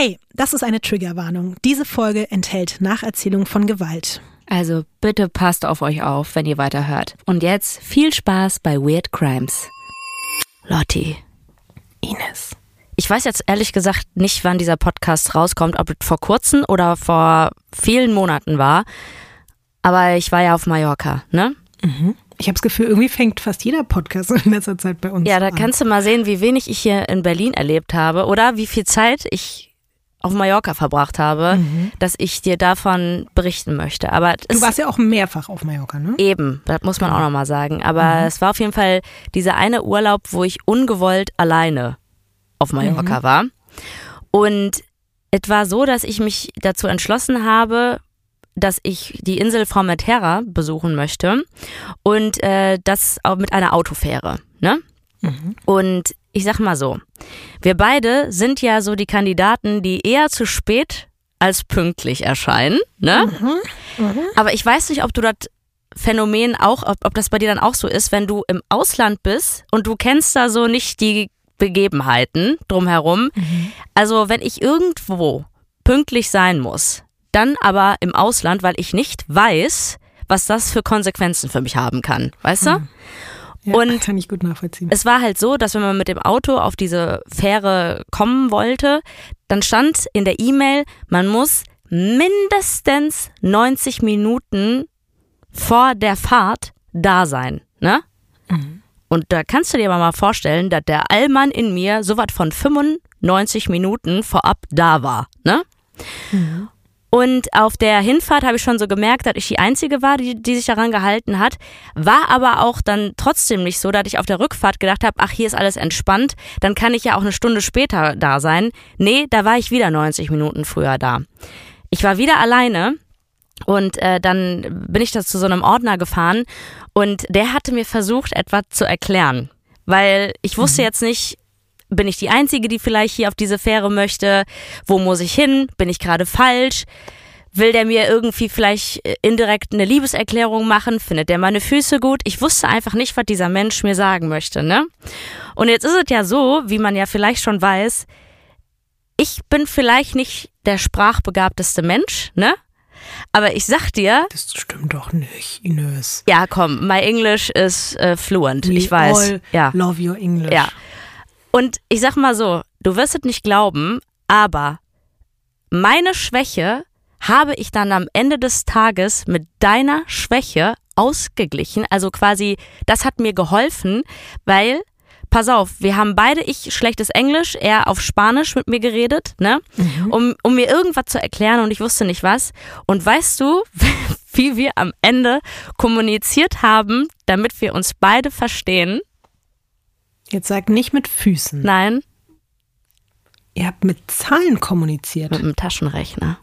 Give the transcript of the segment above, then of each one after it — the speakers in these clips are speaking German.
Hey, das ist eine Triggerwarnung. Diese Folge enthält Nacherzählung von Gewalt. Also bitte passt auf euch auf, wenn ihr weiterhört. Und jetzt viel Spaß bei Weird Crimes. Lotti. Ines. Ich weiß jetzt ehrlich gesagt nicht, wann dieser Podcast rauskommt, ob es vor kurzem oder vor vielen Monaten war. Aber ich war ja auf Mallorca, ne? Mhm. Ich habe das Gefühl, irgendwie fängt fast jeder Podcast in letzter Zeit bei uns Ja, an. da kannst du mal sehen, wie wenig ich hier in Berlin erlebt habe oder wie viel Zeit ich auf Mallorca verbracht habe, dass ich dir davon berichten möchte. Aber Du warst ja auch mehrfach auf Mallorca, ne? eben, das muss man auch nochmal sagen. Aber es war auf jeden Fall dieser eine Urlaub, wo ich ungewollt alleine auf Mallorca war. Und es war so, dass ich mich dazu entschlossen habe, dass ich die Insel Formentera besuchen möchte und äh, das auch mit einer Autofähre. Ne? Und ich sag mal so, wir beide sind ja so die Kandidaten, die eher zu spät als pünktlich erscheinen. Ne? Aber ich weiß nicht, ob du das Phänomen auch, ob, ob das bei dir dann auch so ist, wenn du im Ausland bist und du kennst da so nicht die Begebenheiten drumherum. Also wenn ich irgendwo pünktlich sein muss, dann aber im Ausland, weil ich nicht weiß, was das für Konsequenzen für mich haben kann. Weißt du? Ja, Und kann ich gut nachvollziehen. es war halt so, dass wenn man mit dem Auto auf diese Fähre kommen wollte, dann stand in der E-Mail, man muss mindestens 90 Minuten vor der Fahrt da sein, ne? Und da kannst du dir aber mal vorstellen, dass der Allmann in mir so was von 95 Minuten vorab da war, ne? Und auf der Hinfahrt habe ich schon so gemerkt, dass ich die Einzige war, die, die sich daran gehalten hat. War aber auch dann trotzdem nicht so, dass ich auf der Rückfahrt gedacht habe, ach, hier ist alles entspannt, dann kann ich ja auch eine Stunde später da sein. Nee, da war ich wieder 90 Minuten früher da. Ich war wieder alleine und äh, dann bin ich da zu so einem Ordner gefahren und der hatte mir versucht, etwas zu erklären. Weil ich wusste jetzt nicht, bin ich die Einzige, die vielleicht hier auf diese Fähre möchte? Wo muss ich hin? Bin ich gerade falsch? Will der mir irgendwie vielleicht äh, indirekt eine Liebeserklärung machen? Findet der meine Füße gut? Ich wusste einfach nicht, was dieser Mensch mir sagen möchte, ne? Und jetzt ist es ja so, wie man ja vielleicht schon weiß, ich bin vielleicht nicht der sprachbegabteste Mensch, ne? Aber ich sag dir, Das stimmt doch nicht, Ines. ja, komm, my English is äh, fluent. We ich weiß. all Ja. love your English. Ja. Und ich sag mal so, du wirst es nicht glauben, aber meine Schwäche habe ich dann am Ende des Tages mit deiner Schwäche ausgeglichen. Also quasi, das hat mir geholfen, weil, pass auf, wir haben beide, ich schlechtes Englisch, er auf Spanisch mit mir geredet, ne? Um, um mir irgendwas zu erklären und ich wusste nicht was. Und weißt du, wie wir am Ende kommuniziert haben, damit wir uns beide verstehen? Jetzt sag nicht mit Füßen. Nein, Ihr habt mit Zahlen kommuniziert. mit dem Taschenrechner.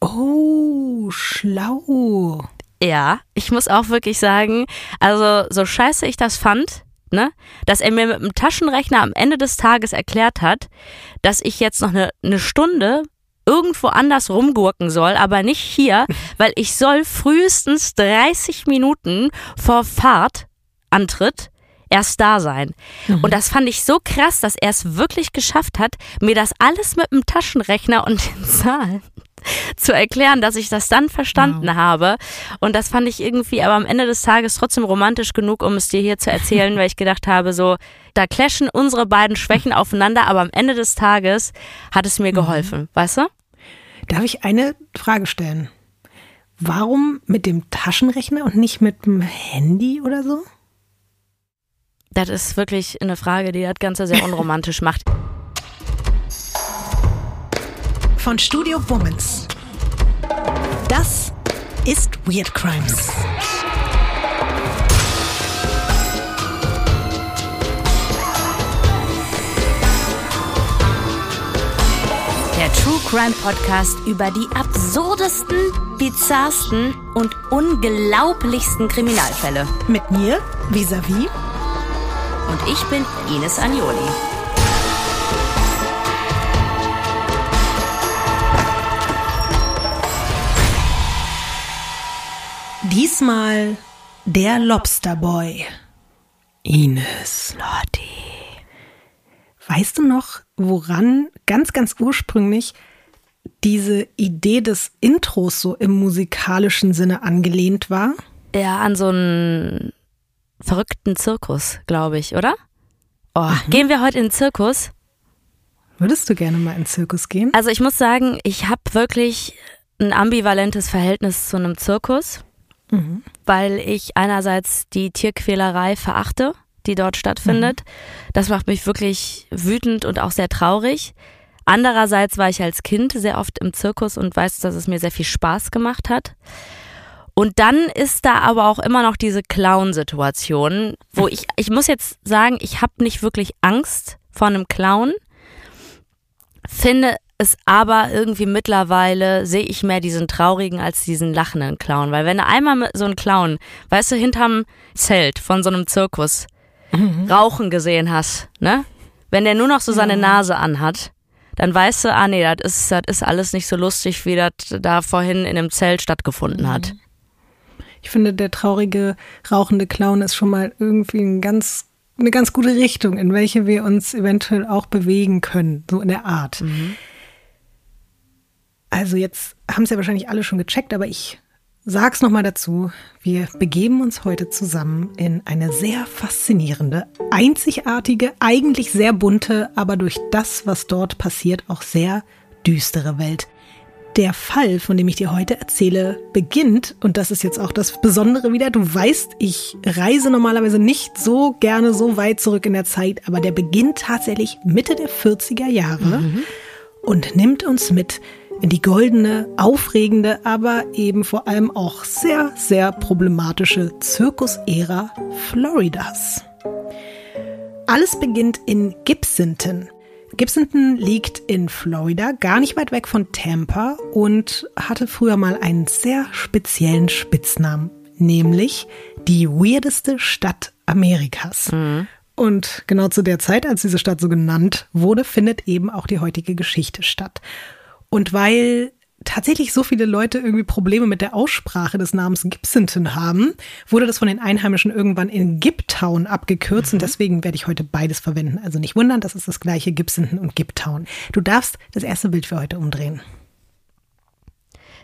Oh, schlau. Ja, ich muss auch wirklich sagen, also so scheiße ich das fand, ne, dass er mir mit dem Taschenrechner am Ende des Tages erklärt hat, dass ich jetzt noch eine, eine Stunde irgendwo anders rumgurken soll, aber nicht hier, weil ich soll frühestens 30 Minuten vor Fahrtantritt erst da sein. Und das fand ich so krass, dass er es wirklich geschafft hat, mir das alles mit dem Taschenrechner und den Zahlen zu erklären, dass ich das dann verstanden habe. Und das fand ich irgendwie aber am Ende des Tages trotzdem romantisch genug, um es dir hier zu erzählen, weil ich gedacht habe, so, da clashen unsere beiden Schwächen aufeinander, aber am Ende des Tages hat es mir geholfen, weißt du? Darf ich eine Frage stellen? Warum mit dem Taschenrechner und nicht mit dem Handy oder so? Das ist wirklich eine Frage, die das Ganze sehr unromantisch macht. Von Studio Womans. Das ist Weird Crimes. Der True Crime Podcast über die absurdesten, bizarrsten und unglaublichsten Kriminalfälle. Mit mir, vis-à-vis. Und ich bin Ines Agnoli. Diesmal der Lobsterboy. Ines, Lotti. Weißt du noch, woran ganz, ganz ursprünglich diese Idee des Intros so im musikalischen Sinne angelehnt war? Ja, an so einen verrückten Zirkus, glaube ich, oder? Oh, mhm. Gehen wir heute in den Zirkus? Würdest du gerne mal in den Zirkus gehen? Also ich muss sagen, ich habe wirklich ein ambivalentes Verhältnis zu einem Zirkus, mhm. weil ich einerseits die Tierquälerei verachte, die dort stattfindet. Mhm. Das macht mich wirklich wütend und auch sehr traurig. Andererseits war ich als Kind sehr oft im Zirkus und weiß, dass es mir sehr viel Spaß gemacht hat. Und dann ist da aber auch immer noch diese Clown-Situation, wo ich, ich muss jetzt sagen, ich habe nicht wirklich Angst vor einem Clown, finde es aber irgendwie mittlerweile, sehe ich mehr diesen traurigen als diesen lachenden Clown. Weil wenn du einmal so einen Clown, weißt du, hinterm Zelt von so einem Zirkus mhm. rauchen gesehen hast, ne? Wenn der nur noch so seine Nase anhat, dann weißt du, ah nee, das ist, das ist alles nicht so lustig, wie das da vorhin in dem Zelt stattgefunden hat. Ich finde, der traurige, rauchende Clown ist schon mal irgendwie ein ganz, eine ganz gute Richtung, in welche wir uns eventuell auch bewegen können, so in der Art. Mhm. Also jetzt haben es ja wahrscheinlich alle schon gecheckt, aber ich sag's nochmal dazu. Wir begeben uns heute zusammen in eine sehr faszinierende, einzigartige, eigentlich sehr bunte, aber durch das, was dort passiert, auch sehr düstere Welt. Der Fall, von dem ich dir heute erzähle, beginnt, und das ist jetzt auch das Besondere wieder, du weißt, ich reise normalerweise nicht so gerne so weit zurück in der Zeit, aber der beginnt tatsächlich Mitte der 40er Jahre mhm. und nimmt uns mit in die goldene, aufregende, aber eben vor allem auch sehr, sehr problematische Zirkusära Floridas. Alles beginnt in Gibsonton. Gibsonton liegt in Florida, gar nicht weit weg von Tampa und hatte früher mal einen sehr speziellen Spitznamen, nämlich die weirdeste Stadt Amerikas. Mhm. Und genau zu der Zeit, als diese Stadt so genannt wurde, findet eben auch die heutige Geschichte statt. Und weil tatsächlich so viele Leute irgendwie Probleme mit der Aussprache des Namens Gibsonton haben, wurde das von den Einheimischen irgendwann in Giptown abgekürzt mhm. und deswegen werde ich heute beides verwenden. Also nicht wundern, das ist das gleiche Gibsonton und Giptown. Du darfst das erste Bild für heute umdrehen.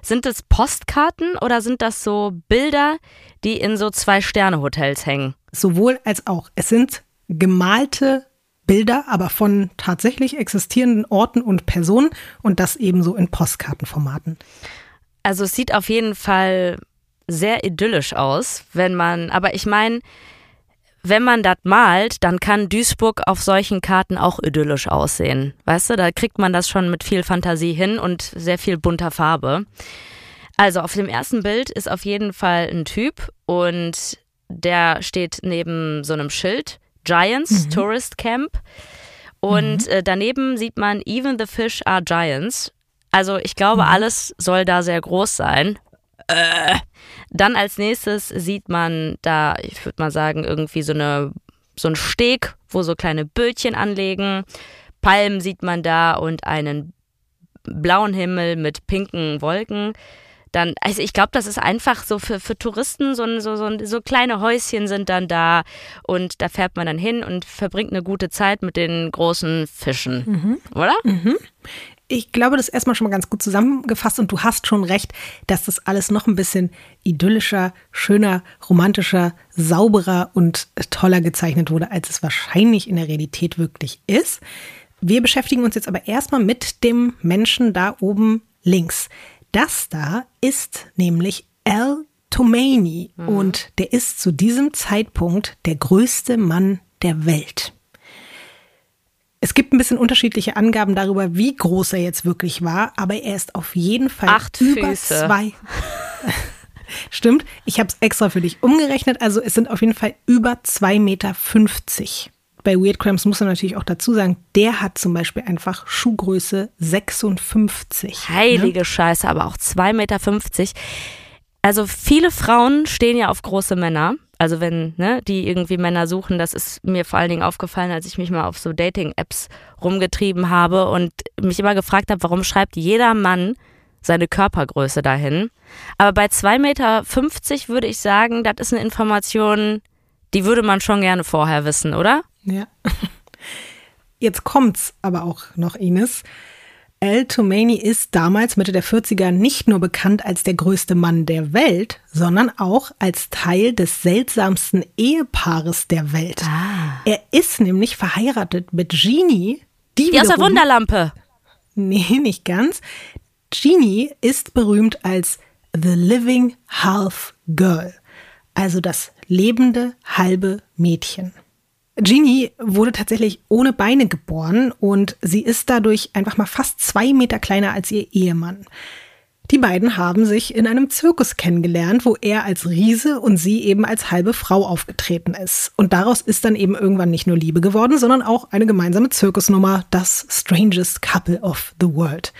Sind das Postkarten oder sind das so Bilder, die in so Zwei-Sterne-Hotels hängen? Sowohl als auch. Es sind gemalte Bilder, aber von tatsächlich existierenden Orten und Personen und das ebenso in Postkartenformaten. Also es sieht auf jeden Fall sehr idyllisch aus, wenn man, aber ich meine, wenn man das malt, dann kann Duisburg auf solchen Karten auch idyllisch aussehen. Weißt du, da kriegt man das schon mit viel Fantasie hin und sehr viel bunter Farbe. Also auf dem ersten Bild ist auf jeden Fall ein Typ und der steht neben so einem Schild Giants mhm. Tourist Camp. Und mhm. äh, daneben sieht man Even the Fish are Giants. Also ich glaube, mhm. alles soll da sehr groß sein. Äh. Dann als nächstes sieht man da, ich würde mal sagen, irgendwie so eine so ein Steg, wo so kleine Bötchen anlegen. Palmen sieht man da und einen blauen Himmel mit pinken Wolken dann, also ich glaube, das ist einfach so für, für Touristen, so, so, so, so kleine Häuschen sind dann da und da fährt man dann hin und verbringt eine gute Zeit mit den großen Fischen, mhm. oder? Mhm. Ich glaube, das ist erstmal schon mal ganz gut zusammengefasst und du hast schon recht, dass das alles noch ein bisschen idyllischer, schöner, romantischer, sauberer und toller gezeichnet wurde, als es wahrscheinlich in der Realität wirklich ist. Wir beschäftigen uns jetzt aber erstmal mit dem Menschen da oben links. Das da ist nämlich Al Tomaini mhm. und der ist zu diesem Zeitpunkt der größte Mann der Welt. Es gibt ein bisschen unterschiedliche Angaben darüber, wie groß er jetzt wirklich war, aber er ist auf jeden Fall Acht über Füße. zwei. Stimmt, ich habe es extra für dich umgerechnet, also es sind auf jeden Fall über 2,50 Meter bei Weird Cramps muss man natürlich auch dazu sagen, der hat zum Beispiel einfach Schuhgröße 56. Ne? Heilige ne? Scheiße, aber auch 2,50 Meter. Also viele Frauen stehen ja auf große Männer. Also wenn ne, die irgendwie Männer suchen, das ist mir vor allen Dingen aufgefallen, als ich mich mal auf so Dating-Apps rumgetrieben habe und mich immer gefragt habe, warum schreibt jeder Mann seine Körpergröße dahin. Aber bei 2,50 Meter würde ich sagen, das ist eine Information, die würde man schon gerne vorher wissen, oder? Ja. jetzt kommt's aber auch noch, Ines. Al Toomey ist damals Mitte der 40er nicht nur bekannt als der größte Mann der Welt, sondern auch als Teil des seltsamsten Ehepaares der Welt. Ah. Er ist nämlich verheiratet mit Jeannie, die, Die aus der Wunderlampe. Nee, nicht ganz. Jeannie ist berühmt als The Living Half Girl, also das lebende halbe Mädchen. Jeannie wurde tatsächlich ohne Beine geboren und sie ist dadurch einfach mal fast zwei Meter kleiner als ihr Ehemann. Die beiden haben sich in einem Zirkus kennengelernt, wo er als Riese und sie eben als halbe Frau aufgetreten ist. Und daraus ist dann eben irgendwann nicht nur Liebe geworden, sondern auch eine gemeinsame Zirkusnummer, das Strangest Couple of the World.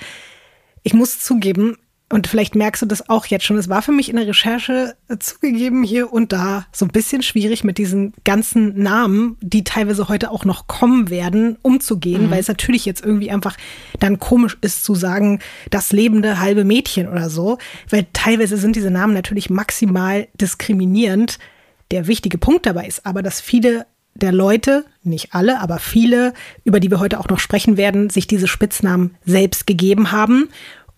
Ich muss zugeben, und vielleicht merkst du das auch jetzt schon, es war für mich in der Recherche äh, zugegeben hier und da so ein bisschen schwierig mit diesen ganzen Namen, die teilweise heute auch noch kommen werden, umzugehen, weil es natürlich jetzt irgendwie einfach dann komisch ist zu sagen, das lebende halbe Mädchen oder so, weil teilweise sind diese Namen natürlich maximal diskriminierend. Der wichtige Punkt dabei ist aber, dass viele der Leute, nicht alle, aber viele, über die wir heute auch noch sprechen werden, sich diese Spitznamen selbst gegeben haben.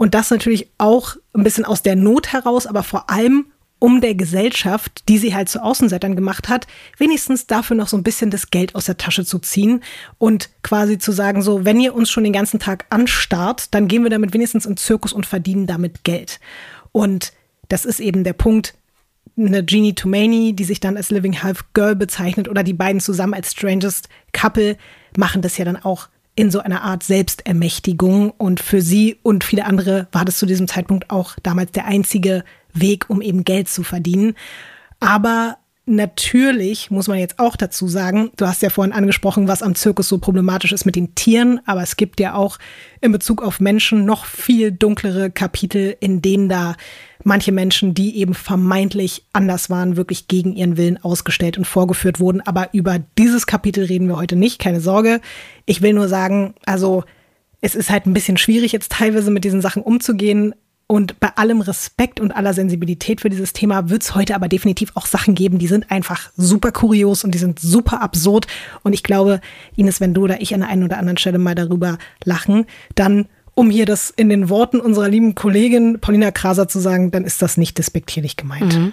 Und das natürlich auch ein bisschen aus der Not heraus, aber vor allem um der Gesellschaft, die sie halt zu Außenseitern gemacht hat, wenigstens dafür noch so ein bisschen das Geld aus der Tasche zu ziehen und quasi zu sagen, so, wenn ihr uns schon den ganzen Tag anstarrt, dann gehen wir damit wenigstens in Zirkus und verdienen damit Geld. Und das ist eben der Punkt, eine Jeannie Toomey, die sich dann als Living Half Girl bezeichnet, oder die beiden zusammen als Strangest Couple, machen das ja dann auch in so einer Art Selbstermächtigung. Und für sie und viele andere war das zu diesem Zeitpunkt auch damals der einzige Weg, um eben Geld zu verdienen. Aber natürlich muss man jetzt auch dazu sagen, du hast ja vorhin angesprochen, was am Zirkus so problematisch ist mit den Tieren, aber es gibt ja auch in Bezug auf Menschen noch viel dunklere Kapitel, in denen da manche Menschen, die eben vermeintlich anders waren, wirklich gegen ihren Willen ausgestellt und vorgeführt wurden. Aber über dieses Kapitel reden wir heute nicht, keine Sorge. Ich will nur sagen, also es ist halt ein bisschen schwierig, jetzt teilweise mit diesen Sachen umzugehen. Und bei allem Respekt und aller Sensibilität für dieses Thema wird es heute aber definitiv auch Sachen geben, die sind einfach super kurios und die sind super absurd. Und ich glaube, Ines, wenn du oder ich an der einen oder anderen Stelle mal darüber lachen, dann, um hier das in den Worten unserer lieben Kollegin Paulina Kraser zu sagen, dann ist das nicht despektierlich gemeint.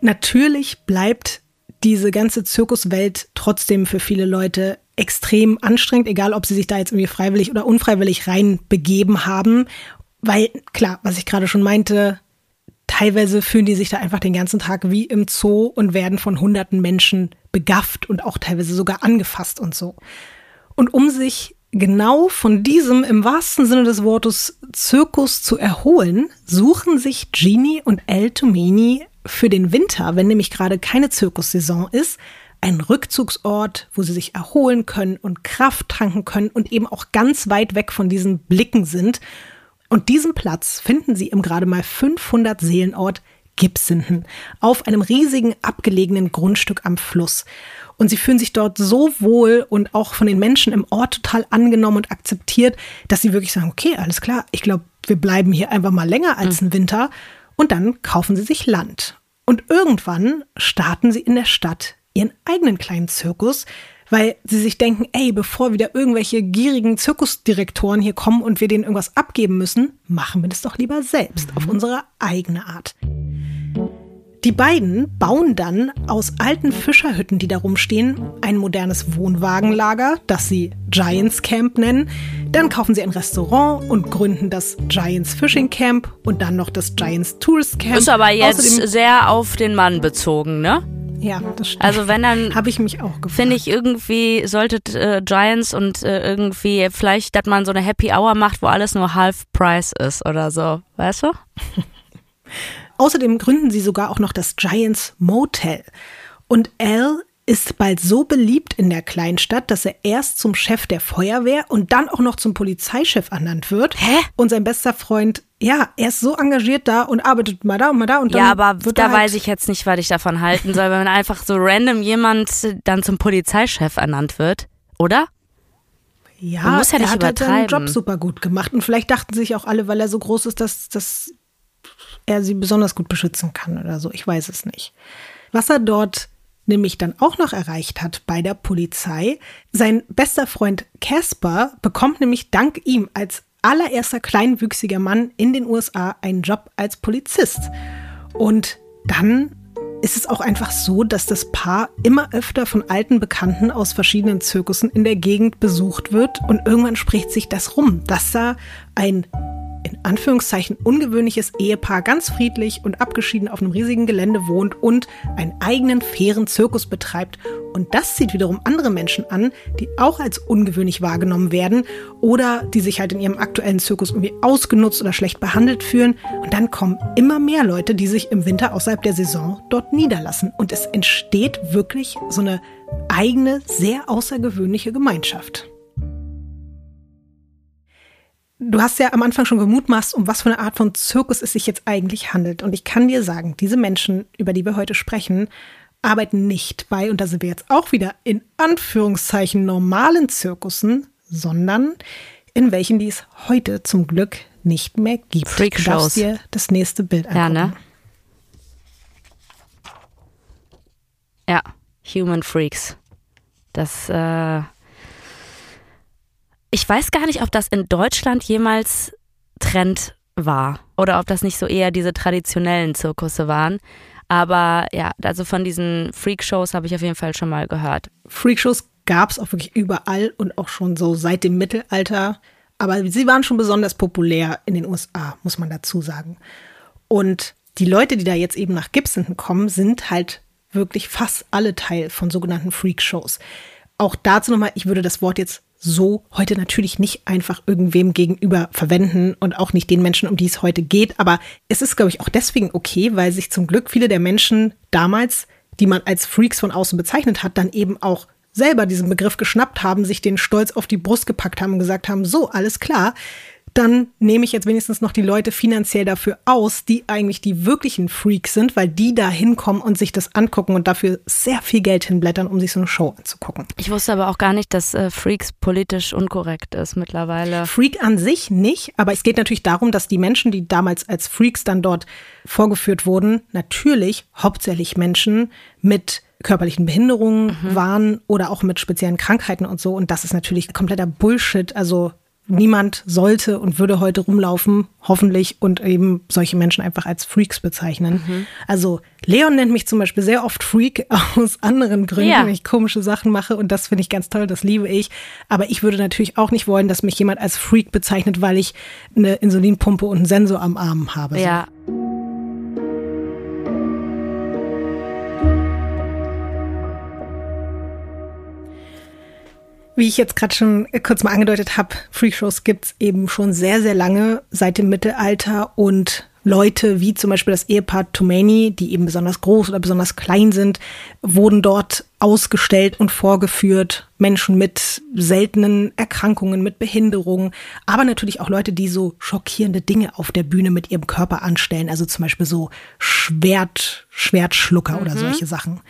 Natürlich bleibt diese ganze Zirkuswelt trotzdem für viele Leute extrem anstrengend, egal ob sie sich da jetzt irgendwie freiwillig oder unfreiwillig reinbegeben haben. Weil, klar, was ich gerade schon meinte, teilweise fühlen die sich da einfach den ganzen Tag wie im Zoo und werden von hunderten Menschen begafft und auch teilweise sogar angefasst und so. Und um sich genau von diesem im wahrsten Sinne des Wortes Zirkus zu erholen, suchen sich Genie und El Tomini für den Winter, wenn nämlich gerade keine Zirkussaison ist, einen Rückzugsort, wo sie sich erholen können und Kraft tanken können und eben auch ganz weit weg von diesen Blicken sind. Und diesen Platz finden sie im gerade mal 500 Seelenort Gibsenden auf einem riesigen abgelegenen Grundstück am Fluss. Und sie fühlen sich dort so wohl und auch von den Menschen im Ort total angenommen und akzeptiert, dass sie wirklich sagen, okay, alles klar, ich glaube, wir bleiben hier einfach mal länger als einen Winter. Und dann kaufen sie sich Land. Und irgendwann starten sie in der Stadt ihren eigenen kleinen Zirkus, weil sie sich denken, ey, bevor wieder irgendwelche gierigen Zirkusdirektoren hier kommen und wir denen irgendwas abgeben müssen, machen wir das doch lieber selbst auf unsere eigene Art. Die beiden bauen dann aus alten Fischerhütten, die da rumstehen, ein modernes Wohnwagenlager, das sie Giants Camp nennen. Dann kaufen sie ein Restaurant und gründen das Giants Fishing Camp und dann noch das Giants Tourist Camp. Ist aber jetzt Außerdem, sehr auf den Mann bezogen, ne? ja, das stimmt. Also wenn dann habe ich mich auch gefragt. finde ich irgendwie sollte äh, Giants und äh, irgendwie vielleicht, dass man so eine Happy Hour macht, wo alles nur Half Price ist oder so, weißt du? Außerdem gründen sie sogar auch noch das Giants Motel. Und Al ist bald so beliebt in der Kleinstadt, dass er erst zum Chef der Feuerwehr und dann auch noch zum Polizeichef ernannt wird. Hä? Und sein bester Freund, ja, er ist so engagiert da und arbeitet mal da und mal da und dann Ja, aber wird da halt, weiß ich jetzt nicht, was ich davon halten soll, wenn einfach so random jemand dann zum Polizeichef ernannt wird, oder? ja, man muss ja er nicht hat halt seinen. Job super gut gemacht und vielleicht dachten sich auch alle, weil er so groß ist, dass das er sie besonders gut beschützen kann oder so. Ich weiß es nicht. Was er dort nämlich dann auch noch erreicht hat bei der Polizei, sein bester Freund Casper bekommt nämlich dank ihm als allererster kleinwüchsiger Mann in den USA einen Job als Polizist. Und dann ist es auch einfach so, dass das Paar immer öfter von alten Bekannten aus verschiedenen Zirkussen in der Gegend besucht wird und irgendwann spricht sich das rum, dass da ein in Anführungszeichen ungewöhnliches Ehepaar ganz friedlich und abgeschieden auf einem riesigen Gelände wohnt und einen eigenen fairen Zirkus betreibt. Und das zieht wiederum andere Menschen an, die auch als ungewöhnlich wahrgenommen werden oder die sich halt in ihrem aktuellen Zirkus irgendwie ausgenutzt oder schlecht behandelt fühlen. Und dann kommen immer mehr Leute, die sich im Winter außerhalb der Saison dort niederlassen. Und es entsteht wirklich so eine eigene, sehr außergewöhnliche Gemeinschaft. Du hast ja am Anfang schon gemutmaßt, um was für eine Art von Zirkus es sich jetzt eigentlich handelt. Und ich kann dir sagen, diese Menschen, über die wir heute sprechen, arbeiten nicht bei, und da sind wir jetzt auch wieder in Anführungszeichen normalen Zirkussen, sondern in welchen die es heute zum Glück nicht mehr gibt. Freakshows. Du darfst dir das nächste Bild angucken. Ja, ne? Ja, Human Freaks. Das, äh, ich weiß gar nicht, ob das in Deutschland jemals Trend war oder ob das nicht so eher diese traditionellen Zirkusse waren. Aber ja, also von diesen Freakshows habe ich auf jeden Fall schon mal gehört. Freakshows gab es auch wirklich überall und auch schon so seit dem Mittelalter. Aber sie waren schon besonders populär in den USA, muss man dazu sagen. Und die Leute, die da jetzt eben nach Gibson kommen, sind halt wirklich fast alle Teil von sogenannten Freakshows. Auch dazu nochmal, ich würde das Wort jetzt so heute natürlich nicht einfach irgendwem gegenüber verwenden und auch nicht den Menschen, um die es heute geht. Aber es ist, glaube ich, auch deswegen okay, weil sich zum Glück viele der Menschen damals, die man als Freaks von außen bezeichnet hat, dann eben auch selber diesen Begriff geschnappt haben, sich den Stolz auf die Brust gepackt haben und gesagt haben, so, alles klar, dann nehme ich jetzt wenigstens noch die Leute finanziell dafür aus, die eigentlich die wirklichen Freaks sind, weil die da hinkommen und sich das angucken und dafür sehr viel Geld hinblättern, um sich so eine Show anzugucken. Ich wusste aber auch gar nicht, dass äh, Freaks politisch unkorrekt ist mittlerweile. Freak an sich nicht, aber es geht natürlich darum, dass die Menschen, die damals als Freaks dann dort vorgeführt wurden, natürlich hauptsächlich Menschen mit körperlichen Behinderungen mhm. waren oder auch mit speziellen Krankheiten und so. Und das ist natürlich kompletter Bullshit. Also niemand sollte und würde heute rumlaufen, hoffentlich, und eben solche Menschen einfach als Freaks bezeichnen. Mhm. Also Leon nennt mich zum Beispiel sehr oft Freak aus anderen Gründen, ja. wenn ich komische Sachen mache und das finde ich ganz toll, das liebe ich. Aber ich würde natürlich auch nicht wollen, dass mich jemand als Freak bezeichnet, weil ich eine Insulinpumpe und einen Sensor am Arm habe. Ja. Wie ich jetzt gerade schon kurz mal angedeutet habe, Freakshows gibt's eben schon sehr, sehr lange, seit dem Mittelalter und Leute wie zum Beispiel das Ehepaar Tomani, die eben besonders groß oder besonders klein sind, wurden dort ausgestellt und vorgeführt. Menschen mit seltenen Erkrankungen, mit Behinderungen, aber natürlich auch Leute, die so schockierende Dinge auf der Bühne mit ihrem Körper anstellen. Also zum Beispiel so Schwert, Schwertschlucker mhm. oder solche Sachen.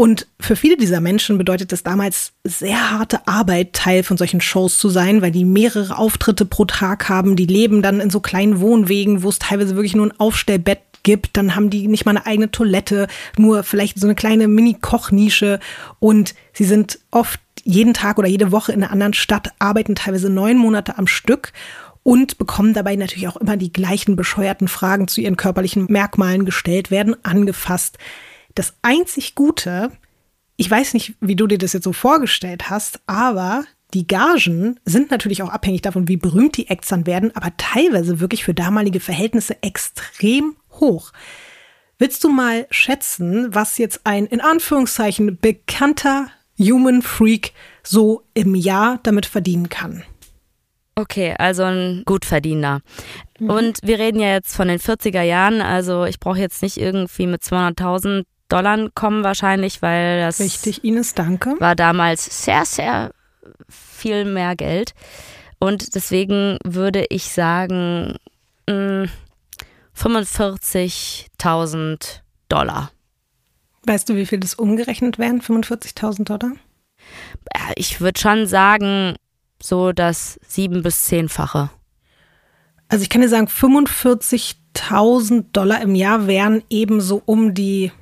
Und für viele dieser Menschen bedeutet es damals sehr harte Arbeit, Teil von solchen Shows zu sein, weil die mehrere Auftritte pro Tag haben. Die leben dann in so kleinen Wohnwegen, wo es teilweise wirklich nur ein Aufstellbett gibt. Dann haben die nicht mal eine eigene Toilette, nur vielleicht so eine kleine Mini-Kochnische. Und sie sind oft jeden Tag oder jede Woche in einer anderen Stadt, arbeiten teilweise neun Monate am Stück und bekommen dabei natürlich auch immer die gleichen bescheuerten Fragen zu ihren körperlichen Merkmalen gestellt, werden angefasst. Das einzig Gute, ich weiß nicht, wie du dir das jetzt so vorgestellt hast, aber die Gagen sind natürlich auch abhängig davon, wie berühmt die Acts dann werden, aber teilweise wirklich für damalige Verhältnisse extrem hoch. Willst du mal schätzen, was jetzt ein in Anführungszeichen bekannter Human Freak so im Jahr damit verdienen kann? Okay, also ein Gutverdiener. Mhm. Und wir reden ja jetzt von den 40er Jahren, also ich brauche jetzt nicht irgendwie mit 200.000 Dollar kommen wahrscheinlich, weil das Richtig, Ines, danke. war damals sehr, sehr viel mehr Geld. Und deswegen würde ich sagen 45.000 mm, Dollar. Weißt du, wie viel das umgerechnet wären, 45.000 Dollar? Ich würde schon sagen, so das sieben- bis zehnfache. Also ich kann dir sagen, 45 50.000 Dollar im Jahr wären ebenso um die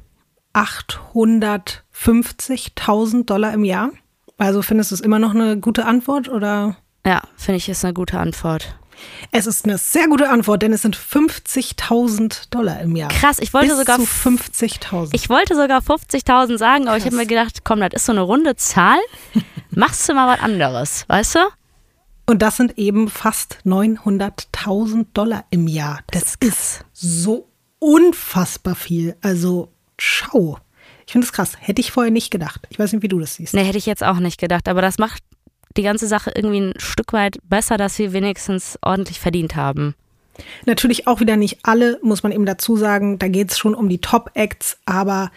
850.000 Dollar im Jahr. Also findest du es immer noch eine gute Antwort oder? Ja, finde ich, ist eine gute Antwort. Es ist eine sehr gute Antwort, denn es sind 50.000 Dollar im Jahr. Krass, ich wollte Bis sogar zu 50.000. Ich wollte sogar 50.000 sagen, aber ich Krass. habe mir gedacht, komm, das ist so eine runde Zahl. Machst du mal was anderes, weißt du? Und das sind eben fast 900.000 Dollar im Jahr. Das, ist krass. so unfassbar viel. Also, schau. Ich finde es krass. Hätte ich vorher nicht gedacht. Ich weiß nicht, wie du das siehst. Nee, hätte ich jetzt auch nicht gedacht, aber das macht die ganze Sache irgendwie ein Stück weit besser, dass wir wenigstens ordentlich verdient haben. Natürlich auch wieder nicht alle, muss man eben dazu sagen. Da geht es schon um die Top-Acts, aber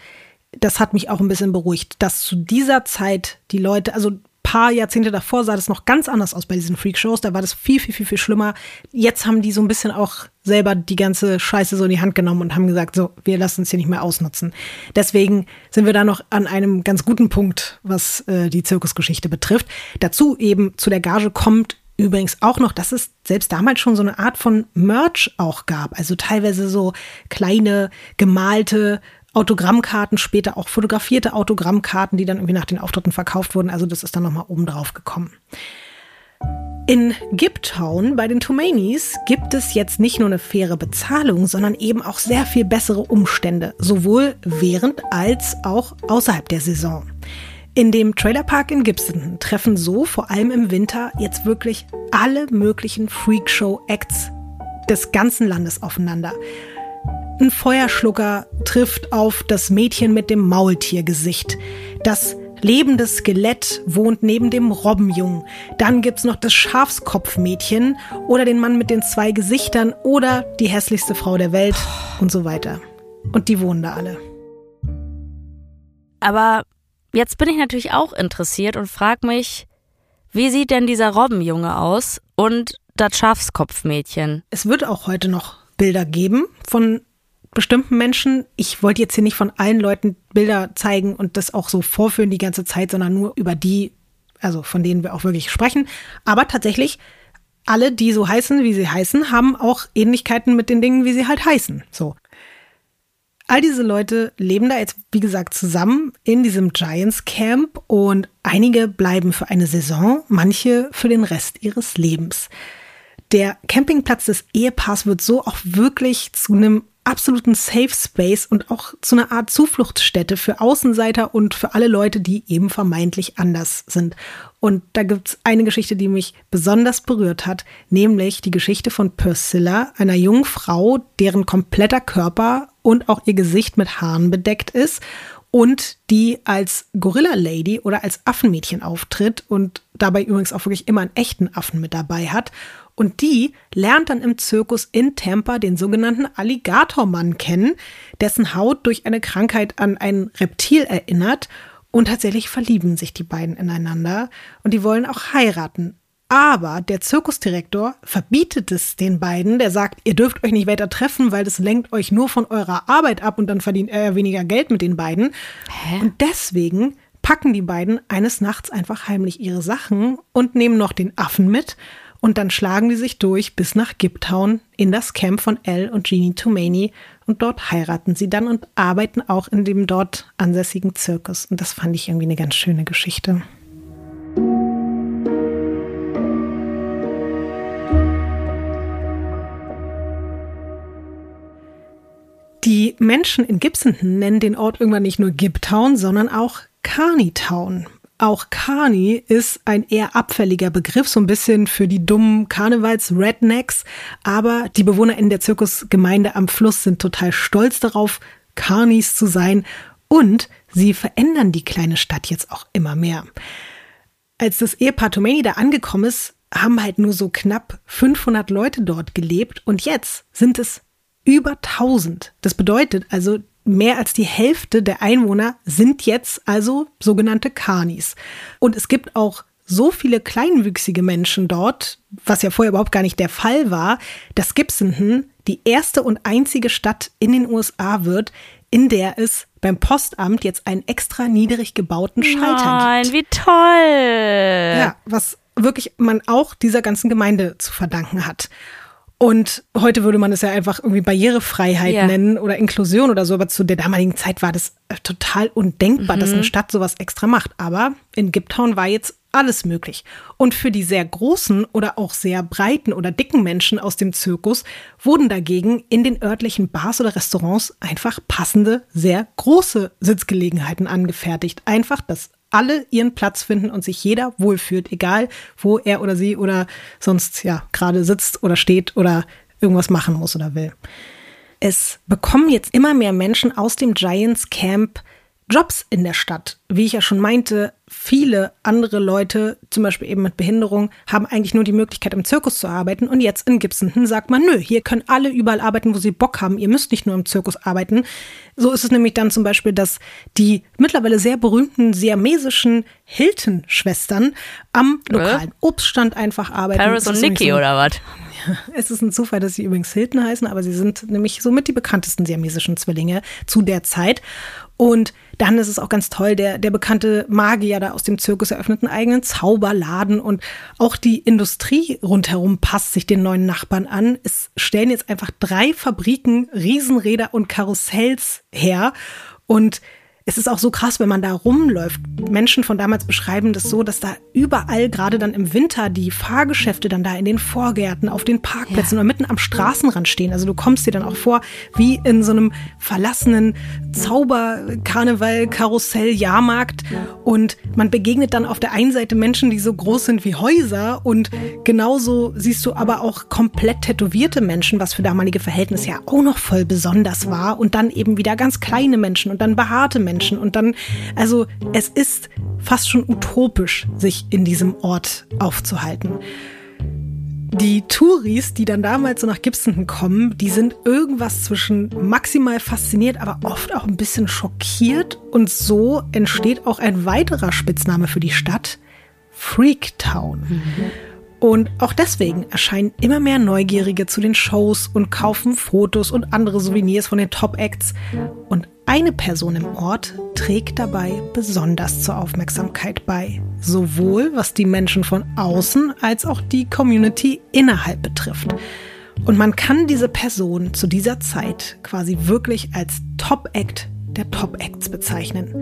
das hat mich auch ein bisschen beruhigt, dass zu dieser Zeit die Leute, also paar Jahrzehnte davor sah das noch ganz anders aus bei diesen Freak-Shows. Da war das viel, viel, viel, viel schlimmer. Jetzt haben die so ein bisschen auch selber die ganze Scheiße so in die Hand genommen und haben gesagt, so, wir lassen uns hier nicht mehr ausnutzen. Deswegen sind wir da noch an einem ganz guten Punkt, was äh, die Zirkusgeschichte betrifft. Dazu eben zu der Gage kommt übrigens auch noch, dass es selbst damals schon so eine Art von Merch auch gab. Also teilweise so kleine gemalte Autogrammkarten, später auch fotografierte Autogrammkarten, die dann irgendwie nach den Auftritten verkauft wurden. Also das ist dann nochmal oben drauf gekommen. In Giptown bei den Tomanis gibt es jetzt nicht nur eine faire Bezahlung, sondern eben auch sehr viel bessere Umstände, sowohl während als auch außerhalb der Saison. In dem Trailerpark in Gibson treffen so vor allem im Winter jetzt wirklich alle möglichen Freakshow-Acts des ganzen Landes aufeinander. Ein Feuerschlucker trifft auf das Mädchen mit dem Maultiergesicht. Das lebende Skelett wohnt neben dem Robbenjungen. Dann gibt's noch das Schafskopfmädchen oder den Mann mit den zwei Gesichtern oder die hässlichste Frau der Welt und so weiter. Und die wohnen da alle. Aber jetzt bin ich natürlich auch interessiert und frage mich, wie sieht denn dieser Robbenjunge aus und das Schafskopfmädchen? Es wird auch heute noch Bilder geben von bestimmten Menschen. Ich wollte jetzt hier nicht von allen Leuten Bilder zeigen und das auch so vorführen die ganze Zeit, sondern nur über die, also von denen wir auch wirklich sprechen. Aber tatsächlich, alle, die so heißen, wie sie heißen, haben auch Ähnlichkeiten mit den Dingen, wie sie halt heißen. So. All diese Leute leben da jetzt, wie gesagt, zusammen in diesem Giants Camp und einige bleiben für eine Saison, manche für den Rest ihres Lebens. Der Campingplatz des Ehepaars wird so auch wirklich zu einem absoluten Safe Space und auch zu einer Art Zufluchtsstätte für Außenseiter und für alle Leute, die eben vermeintlich anders sind. Und da gibt's eine Geschichte, die mich besonders berührt hat, nämlich die Geschichte von Priscilla, einer jungen Frau, deren kompletter Körper und auch ihr Gesicht mit Haaren bedeckt ist und die als Gorilla Lady oder als Affenmädchen auftritt und dabei übrigens auch wirklich immer einen echten Affen mit dabei hat. Und die lernt dann im Zirkus in Tampa den sogenannten Alligatormann kennen, dessen Haut durch eine Krankheit an ein Reptil erinnert. Und tatsächlich verlieben sich die beiden ineinander und die wollen auch heiraten. Aber der Zirkusdirektor verbietet es den beiden. Der sagt, ihr dürft euch nicht weiter treffen, weil das lenkt euch nur von eurer Arbeit ab und dann verdient er weniger Geld mit den beiden. Hä? Und deswegen packen die beiden eines Nachts einfach heimlich ihre Sachen und nehmen noch den Affen mit. Und dann schlagen die sich durch bis nach Giptown in das Camp von Elle und Jeannie Toomey. Und dort heiraten sie dann und arbeiten auch in dem dort ansässigen Zirkus. Und das fand ich irgendwie eine ganz schöne Geschichte. Die Menschen in Gibsonton nennen den Ort irgendwann nicht nur Gibtown, sondern auch Carneytown. Auch Carney ist ein eher abfälliger Begriff, so ein bisschen für die dummen Karnevals-Rednecks. Aber die Bewohner in der Zirkusgemeinde am Fluss sind total stolz darauf, Carneys zu sein. Und sie verändern die kleine Stadt jetzt auch immer mehr. Als das Ehepaar Tomei da angekommen ist, haben halt nur so knapp 500 Leute dort gelebt. Und jetzt sind es über 1000. Das bedeutet also, mehr als die Hälfte der Einwohner sind jetzt also sogenannte Carnies. Und es gibt auch so viele kleinwüchsige Menschen dort, was ja vorher überhaupt gar nicht der Fall war, dass Gibsonton die erste und einzige Stadt in den USA wird, in der es beim Postamt jetzt einen extra niedrig gebauten Schalter Nein, gibt. wie toll. Ja, was wirklich man auch dieser ganzen Gemeinde zu verdanken hat. Und heute würde man es ja einfach irgendwie Barrierefreiheit Ja. nennen oder Inklusion oder so, aber zu der damaligen Zeit war das äh, total undenkbar, dass eine Stadt sowas extra macht. Aber in Giptown war jetzt alles möglich. Und für die sehr großen oder auch sehr breiten oder dicken Menschen aus dem Zirkus wurden dagegen in den örtlichen Bars oder Restaurants einfach passende, sehr große Sitzgelegenheiten angefertigt. Einfach, dass alle ihren Platz finden und sich jeder wohlfühlt, egal wo er oder sie oder sonst ja gerade sitzt oder steht oder irgendwas machen muss oder will. Es bekommen jetzt immer mehr Menschen aus dem Giants Camp Jobs in der Stadt. Wie ich ja schon meinte, viele andere Leute, zum Beispiel eben mit Behinderung, haben eigentlich nur die Möglichkeit, im Zirkus zu arbeiten. Und jetzt in Gibson sagt man, nö, hier können alle überall arbeiten, wo sie Bock haben. Ihr müsst nicht nur im Zirkus arbeiten. So ist es nämlich dann zum Beispiel, dass die mittlerweile sehr berühmten siamesischen Hilton-Schwestern am lokalen Obststand einfach arbeiten. Paris Es und Nikki oder was? es ist ein Zufall, dass sie übrigens Hilton heißen, aber sie sind nämlich somit die bekanntesten siamesischen Zwillinge zu der Zeit. Und dann ist es auch ganz toll, der, der bekannte Magier da aus dem Zirkus eröffnet einen eigenen Zauberladen und auch die Industrie rundherum passt sich den neuen Nachbarn an. Es stellen jetzt einfach drei Fabriken Riesenräder und Karussells her und es ist auch so krass, wenn man da rumläuft. Menschen von damals beschreiben das so, dass da überall, gerade dann im Winter, die Fahrgeschäfte dann da in den Vorgärten, auf den Parkplätzen oder mitten am Straßenrand stehen. Also du kommst dir dann auch vor, wie in so einem verlassenen Zauber-Karneval, Karussell, Jahrmarkt. Und man begegnet dann auf der einen Seite Menschen, die so groß sind wie Häuser. Und genauso siehst du aber auch komplett tätowierte Menschen, was für damalige Verhältnisse ja auch noch voll besonders war. Und dann eben wieder ganz kleine Menschen und dann behaarte Menschen. Und dann, also es ist fast schon utopisch, sich in diesem Ort aufzuhalten. Die Touris, die dann damals so nach Gibson kommen, die sind irgendwas zwischen maximal fasziniert, aber oft auch ein bisschen schockiert. Und so entsteht auch ein weiterer Spitzname für die Stadt, Freaktown. Und auch deswegen erscheinen immer mehr Neugierige zu den Shows und kaufen Fotos und andere Souvenirs von den Top-Acts. Und eine Person im Ort trägt dabei besonders zur Aufmerksamkeit bei. Sowohl was die Menschen von außen als auch die Community innerhalb betrifft. Und man kann diese Person zu dieser Zeit quasi wirklich als Top-Act der Top-Acts bezeichnen.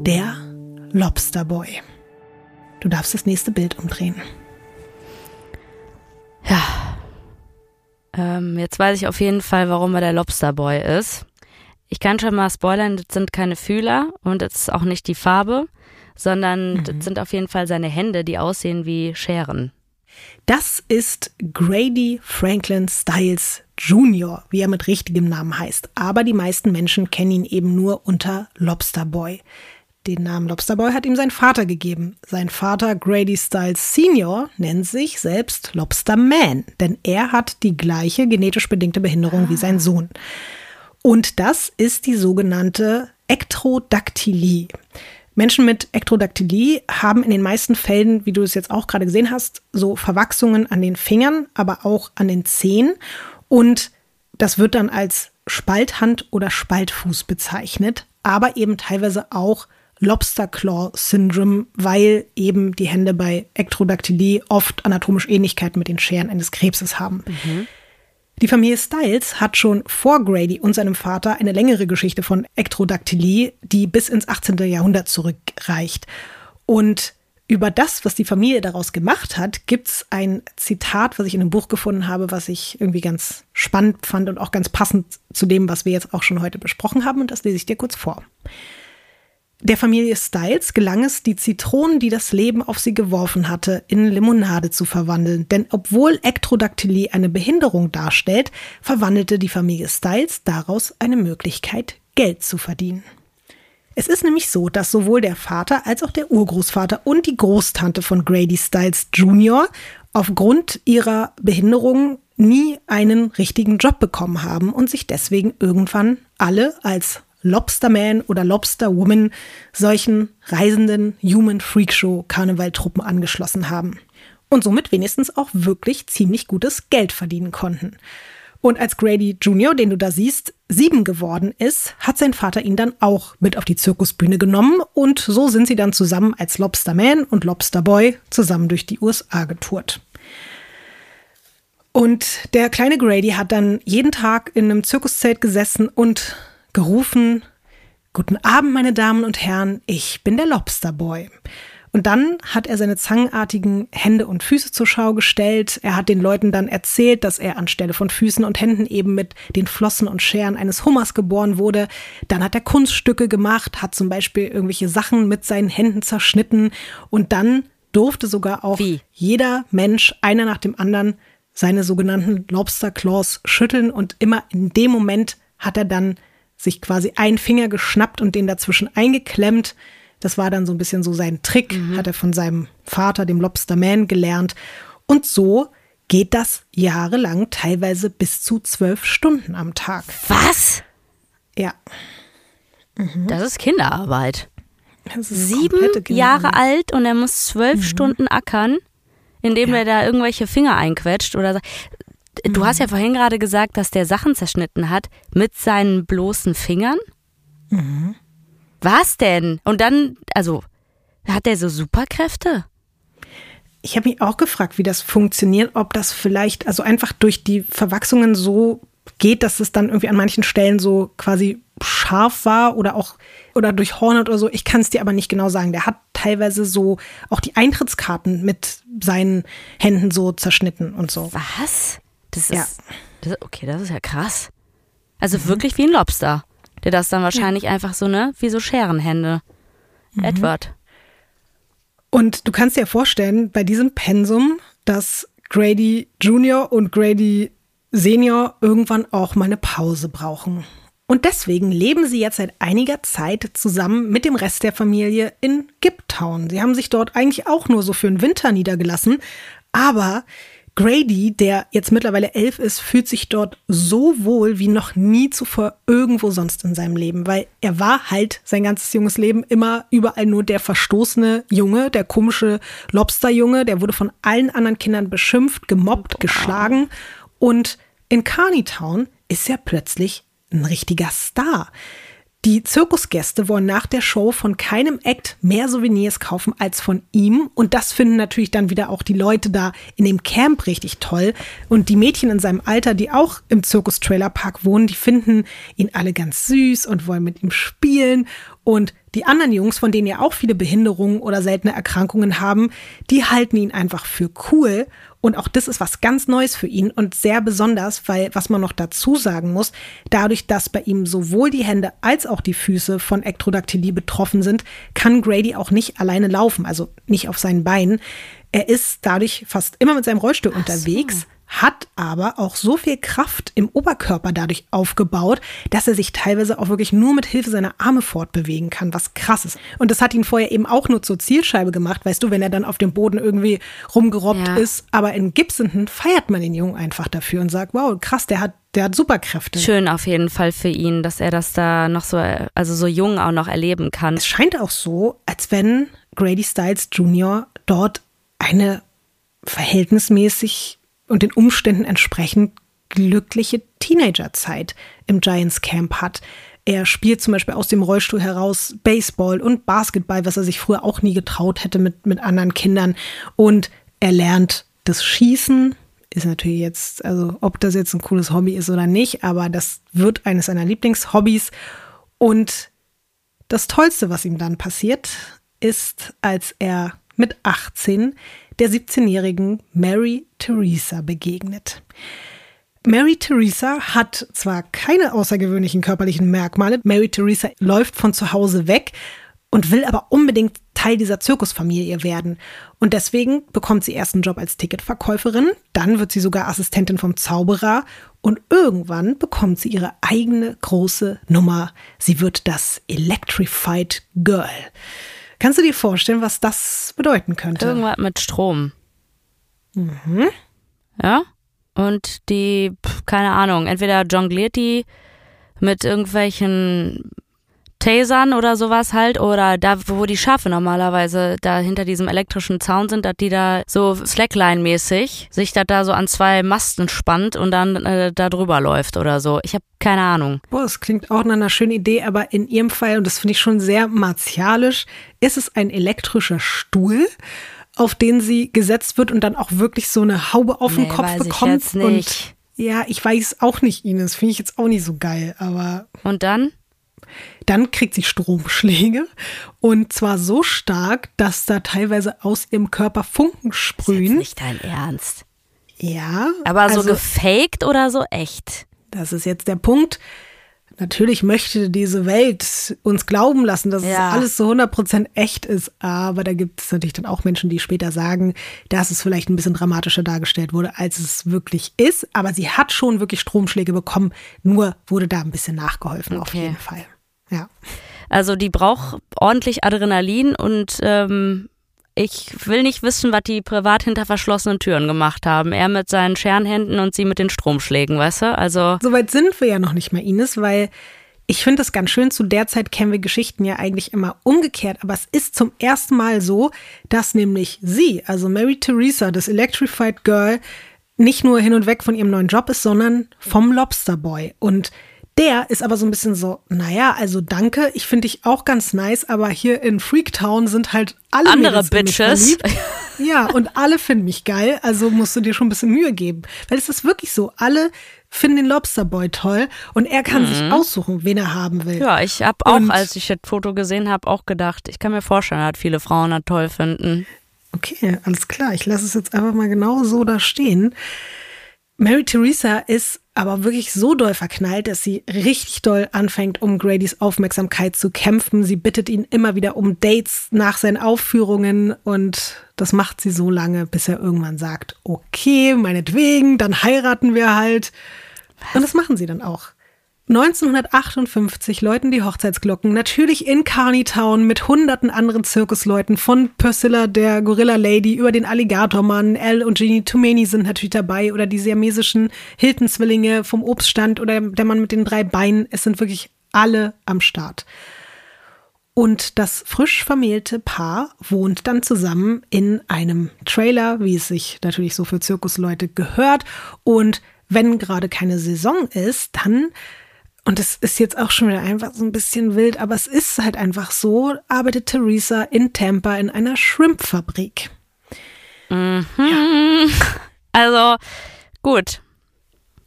Der Lobster Boy. Du darfst das nächste Bild umdrehen. Ähm, jetzt weiß ich auf jeden Fall, warum er der Lobsterboy ist. Ich kann schon mal spoilern, das sind keine Fühler und das ist auch nicht die Farbe, sondern das sind auf jeden Fall seine Hände, die aussehen wie Scheren. Das ist Grady Franklin Styles Jr., wie er mit richtigem Namen heißt. Aber die meisten Menschen kennen ihn eben nur unter Lobster Boy. Den Namen Lobster Boy hat ihm sein Vater gegeben. Sein Vater Grady Styles Sr. nennt sich selbst Lobster Man, denn er hat die gleiche genetisch bedingte Behinderung wie sein Sohn. Und das ist die sogenannte Ektrodaktylie. Menschen mit Ektrodaktylie haben in den meisten Fällen, wie du es jetzt auch gerade gesehen hast, so Verwachsungen an den Fingern, aber auch an den Zehen. Und das wird dann als Spalthand oder Spaltfuß bezeichnet, aber eben teilweise auch Lobster Claw Syndrome, weil eben die Hände bei Ektrodaktylie oft anatomisch Ähnlichkeiten mit den Scheren eines Krebses haben. Die Familie Styles hat schon vor Grady und seinem Vater eine längere Geschichte von Ektrodaktylie, die bis ins 18. Jahrhundert zurückreicht. Und über das, was die Familie daraus gemacht hat, gibt's ein Zitat, was ich in einem Buch gefunden habe, was ich irgendwie ganz spannend fand und auch ganz passend zu dem, was wir jetzt auch schon heute besprochen haben. Und das lese ich dir kurz vor. Der Familie Styles gelang es, die Zitronen, die das Leben auf sie geworfen hatte, in Limonade zu verwandeln. Denn obwohl Ektrodaktylie eine Behinderung darstellt, verwandelte die Familie Styles daraus eine Möglichkeit, Geld zu verdienen. Es ist nämlich so, dass sowohl der Vater als auch der Urgroßvater und die Großtante von Grady Styles Jr. aufgrund ihrer Behinderung nie einen richtigen Job bekommen haben und sich deswegen irgendwann alle als Lobsterman oder Lobsterwoman solchen reisenden Human Freak Show Karnevaltruppen angeschlossen haben und somit wenigstens auch wirklich ziemlich gutes Geld verdienen konnten. Und als Grady Jr., den du da siehst, sieben geworden ist, hat sein Vater ihn dann auch mit auf die Zirkusbühne genommen und so sind sie dann zusammen als Lobsterman und Lobsterboy zusammen durch die USA getourt. Und der kleine Grady hat dann jeden Tag in einem Zirkuszelt gesessen und gerufen, Guten Abend, meine Damen und Herren, ich bin der Lobsterboy. Und dann hat er seine zangenartigen Hände und Füße zur Schau gestellt. Er hat den Leuten dann erzählt, dass er anstelle von Füßen und Händen eben mit den Flossen und Scheren eines Hummers geboren wurde. Dann hat er Kunststücke gemacht, hat zum Beispiel irgendwelche Sachen mit seinen Händen zerschnitten. Und dann durfte sogar auch Wie? jeder Mensch, einer nach dem anderen, seine sogenannten Lobster Claws schütteln. Und immer in dem Moment hat er dann sich quasi einen Finger geschnappt und den dazwischen eingeklemmt. Das war dann so ein bisschen so sein Trick, hat er von seinem Vater, dem Lobsterman, gelernt. Und so geht das jahrelang, teilweise bis zu zwölf Stunden am Tag. Was? Ja. Das ist Kinderarbeit. Das ist Sieben. Jahre alt und er muss zwölf Stunden ackern, indem er da irgendwelche Finger einquetscht oder so. Du hast ja vorhin gerade gesagt, dass der Sachen zerschnitten hat mit seinen bloßen Fingern. Was denn? Und dann, also, hat der so Superkräfte? Ich habe mich auch gefragt, wie das funktioniert, ob das vielleicht, also einfach durch die Verwachsungen so geht, dass es dann irgendwie an manchen Stellen so quasi scharf war oder auch oder durch Hornet oder so. Ich kann es dir aber nicht genau sagen. Der hat teilweise so auch die Eintrittskarten mit seinen Händen so zerschnitten und so. Was? Das ist. Ja. Das, okay, das ist ja krass. Also wirklich wie ein Lobster. Der das dann wahrscheinlich einfach so, ne? Wie so Scherenhände. Edward. Und du kannst dir vorstellen, bei diesem Pensum, dass Grady Junior und Grady Senior irgendwann auch mal eine Pause brauchen. Und deswegen leben sie jetzt seit einiger Zeit zusammen mit dem Rest der Familie in Giptown. Sie haben sich dort eigentlich auch nur so für den Winter niedergelassen. Aber Grady, der jetzt mittlerweile elf ist, fühlt sich dort so wohl wie noch nie zuvor irgendwo sonst in seinem Leben, weil er war halt sein ganzes junges Leben immer überall nur der verstoßene Junge, der komische Lobsterjunge, der wurde von allen anderen Kindern beschimpft, gemobbt, geschlagen und in Carneytown ist er plötzlich ein richtiger Star. Die Zirkusgäste wollen nach der Show von keinem Act mehr Souvenirs kaufen als von ihm. Und das finden natürlich dann wieder auch die Leute da in dem Camp richtig toll. Und die Mädchen in seinem Alter, die auch im Zirkus Trailer Park wohnen, die finden ihn alle ganz süß und wollen mit ihm spielen. Und die anderen Jungs, von denen ja auch viele Behinderungen oder seltene Erkrankungen haben, die halten ihn einfach für cool. Und auch das ist was ganz Neues für ihn und sehr besonders, weil, was man noch dazu sagen muss, dadurch, dass bei ihm sowohl die Hände als auch die Füße von Ektrodaktylie betroffen sind, kann Grady auch nicht alleine laufen, also nicht auf seinen Beinen. Er ist dadurch fast immer mit seinem Rollstuhl unterwegs, hat aber auch so viel Kraft im Oberkörper dadurch aufgebaut, dass er sich teilweise auch wirklich nur mit Hilfe seiner Arme fortbewegen kann, was krass ist. Und das hat ihn vorher eben auch nur zur Zielscheibe gemacht, weißt du, wenn er dann auf dem Boden irgendwie rumgerobbt Ja. ist. Aber in Gibsonton feiert man den Jungen einfach dafür und sagt, wow, krass, der hat, der hat Superkräfte. Schön auf jeden Fall für ihn, dass er das da noch so, also so jung auch noch erleben kann. Es scheint auch so, als wenn Grady Styles Jr. dort eine verhältnismäßig und den Umständen entsprechend glückliche Teenagerzeit im Giants Camp hat. Er spielt zum Beispiel aus dem Rollstuhl heraus Baseball und Basketball, was er sich früher auch nie getraut hätte mit, mit anderen Kindern. Und er lernt das Schießen. Ist natürlich jetzt, also ob das jetzt ein cooles Hobby ist oder nicht, aber das wird eines seiner Lieblingshobbys. Und das Tollste, was ihm dann passiert, ist, als er mit 18 der 17-jährigen Mary Theresa begegnet. Mary Theresa hat zwar keine außergewöhnlichen körperlichen Merkmale, Mary Theresa läuft von zu Hause weg und will aber unbedingt Teil dieser Zirkusfamilie werden. Und deswegen bekommt sie erst einen Job als Ticketverkäuferin, dann wird sie sogar Assistentin vom Zauberer und irgendwann bekommt sie ihre eigene große Nummer. Sie wird das Electrified Girl. Kannst du dir vorstellen, was das bedeuten könnte? Irgendwas mit Strom. Ja? Und die, keine Ahnung, entweder jongliert die mit irgendwelchen Tasern oder sowas halt, oder da, wo die Schafe normalerweise da hinter diesem elektrischen Zaun sind, dass die da so Slackline-mäßig sich da, da so an zwei Masten spannt und dann äh, da drüber läuft oder so. Ich habe keine Ahnung. Boah, das klingt auch nach einer schönen Idee, aber in ihrem Fall, und das finde ich schon sehr martialisch, ist es ein elektrischer Stuhl, auf den sie gesetzt wird und dann auch wirklich so eine Haube auf Nee, den Kopf weiß ich bekommt. jetzt nicht. Und ja, ich weiß auch nicht, Ines. Finde ich jetzt auch nicht so geil. Aber Und dann? Dann kriegt sie Stromschläge und zwar so stark, dass da teilweise aus ihrem Körper Funken Ist sprühen. nicht dein Ernst. Ja, Aber so also, gefaked oder so echt? das ist jetzt der Punkt. Natürlich möchte diese Welt uns glauben lassen, dass Ja. es alles so 100% echt ist, aber da gibt es natürlich dann auch Menschen, die später sagen, dass es vielleicht ein bisschen dramatischer dargestellt wurde, als es wirklich ist. Aber sie hat schon wirklich Stromschläge bekommen, nur wurde da ein bisschen nachgeholfen, auf Okay. jeden Fall. Ja. Also die braucht ordentlich Adrenalin und ähm, ich will nicht wissen, was die privat hinter verschlossenen Türen gemacht haben. Er mit seinen Scherenhänden und sie mit den Stromschlägen, weißt du? Also Soweit sind wir ja noch nicht mal, Ines, weil ich finde das ganz schön. Zu der Zeit kennen wir Geschichten ja eigentlich immer umgekehrt, aber es ist zum ersten Mal so, dass nämlich sie, also Mary Theresa, das Electrified Girl, nicht nur hin und weg von ihrem neuen Job ist, sondern vom Lobster Boy. Und der ist aber so ein bisschen so, naja, also danke, ich finde dich auch ganz nice, aber hier in Freaktown sind halt alle Andere Bitches. Ja, und alle finden mich geil, also musst du dir schon ein bisschen Mühe geben. Weil es ist wirklich so, alle finden den Lobsterboy toll und er kann sich aussuchen, wen er haben will. Mhm. ja, ich habe auch, Und- als ich das Foto gesehen habe, auch gedacht, ich kann mir vorstellen, dass viele Frauen das toll finden. Okay, alles klar. Ich lasse es jetzt einfach mal genau so da stehen. Mary Theresa ist aber wirklich so doll verknallt, dass sie richtig doll anfängt, um Gradys Aufmerksamkeit zu kämpfen. Sie bittet ihn immer wieder um Dates nach seinen Aufführungen und das macht sie so lange, bis er irgendwann sagt, okay, meinetwegen, dann heiraten wir halt. Und das machen sie dann auch. 1958 läuten die Hochzeitsglocken natürlich in Carneytown mit hunderten anderen Zirkusleuten von Priscilla, der Gorilla Lady, über den Alligatormann, Elle und Jeannie Toumani sind natürlich dabei oder die siamesischen Hilton-Zwillinge vom Obststand oder der Mann mit den drei Beinen. Es sind wirklich alle am Start. Und das frisch vermählte Paar wohnt dann zusammen in einem Trailer, wie es sich natürlich so für Zirkusleute gehört. Und wenn gerade keine Saison ist, dann, und es ist jetzt auch schon wieder einfach so ein bisschen wild, aber es ist halt einfach so, arbeitet Theresa in Tampa in einer Shrimpfabrik. Also, gut.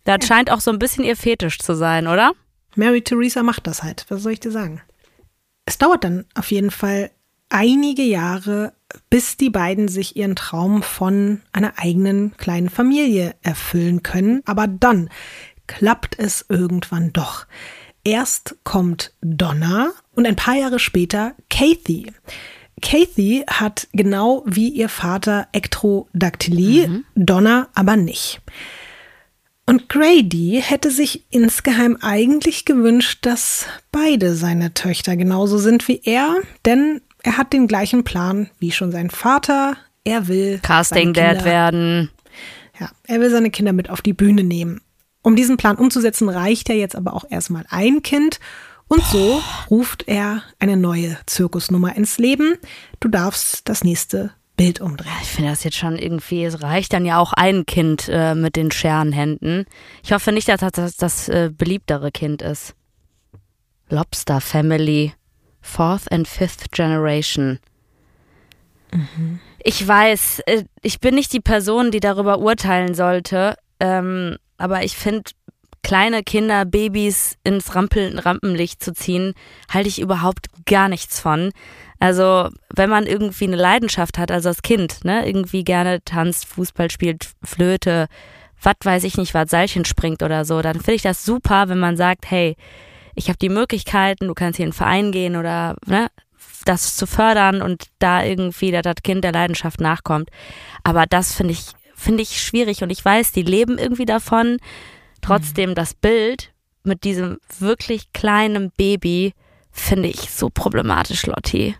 Das scheint auch so ein bisschen ihr Fetisch zu sein, oder? Mary Theresa macht das halt. Was soll ich dir sagen? Es dauert dann auf jeden Fall einige Jahre, bis die beiden sich ihren Traum von einer eigenen kleinen Familie erfüllen können. Aber dann klappt es irgendwann doch. Erst kommt Donna und ein paar Jahre später Kathy. Kathy hat genau wie ihr Vater Ektrodaktylie, Donna aber nicht. Und Grady hätte sich insgeheim eigentlich gewünscht, dass beide seine Töchter genauso sind wie er, denn er hat den gleichen Plan wie schon sein Vater. Er will Casting Dad werden. Ja, er will seine Kinder mit auf die Bühne nehmen. Um diesen Plan umzusetzen, reicht er jetzt aber auch erstmal ein Kind. Und so ruft er eine neue Zirkusnummer ins Leben. Du darfst das nächste Bild umdrehen. Ich finde das jetzt schon irgendwie, es reicht dann ja auch ein Kind äh, mit den Scherenhänden. Ich hoffe nicht, dass das das, das äh, beliebtere Kind ist. Lobster Family, Fourth and Fifth Generation. Ich weiß, äh, ich bin nicht die Person, die darüber urteilen sollte, ähm, aber ich finde, kleine Kinder, Babys ins Rampel, Rampenlicht zu ziehen, halte ich überhaupt gar nichts von. Also, wenn man irgendwie eine Leidenschaft hat, also als Kind, ne, irgendwie gerne tanzt, Fußball spielt, Flöte, was weiß ich nicht, was Seilchen springt oder so, dann finde ich das super, wenn man sagt, hey, ich habe die Möglichkeiten, du kannst hier in einen Verein gehen oder ne, das zu fördern und da irgendwie, das Kind der Leidenschaft nachkommt. Aber das finde ich, finde ich schwierig und ich weiß, die leben irgendwie davon. Trotzdem das Bild mit diesem wirklich kleinen Baby finde ich so problematisch, Lotti.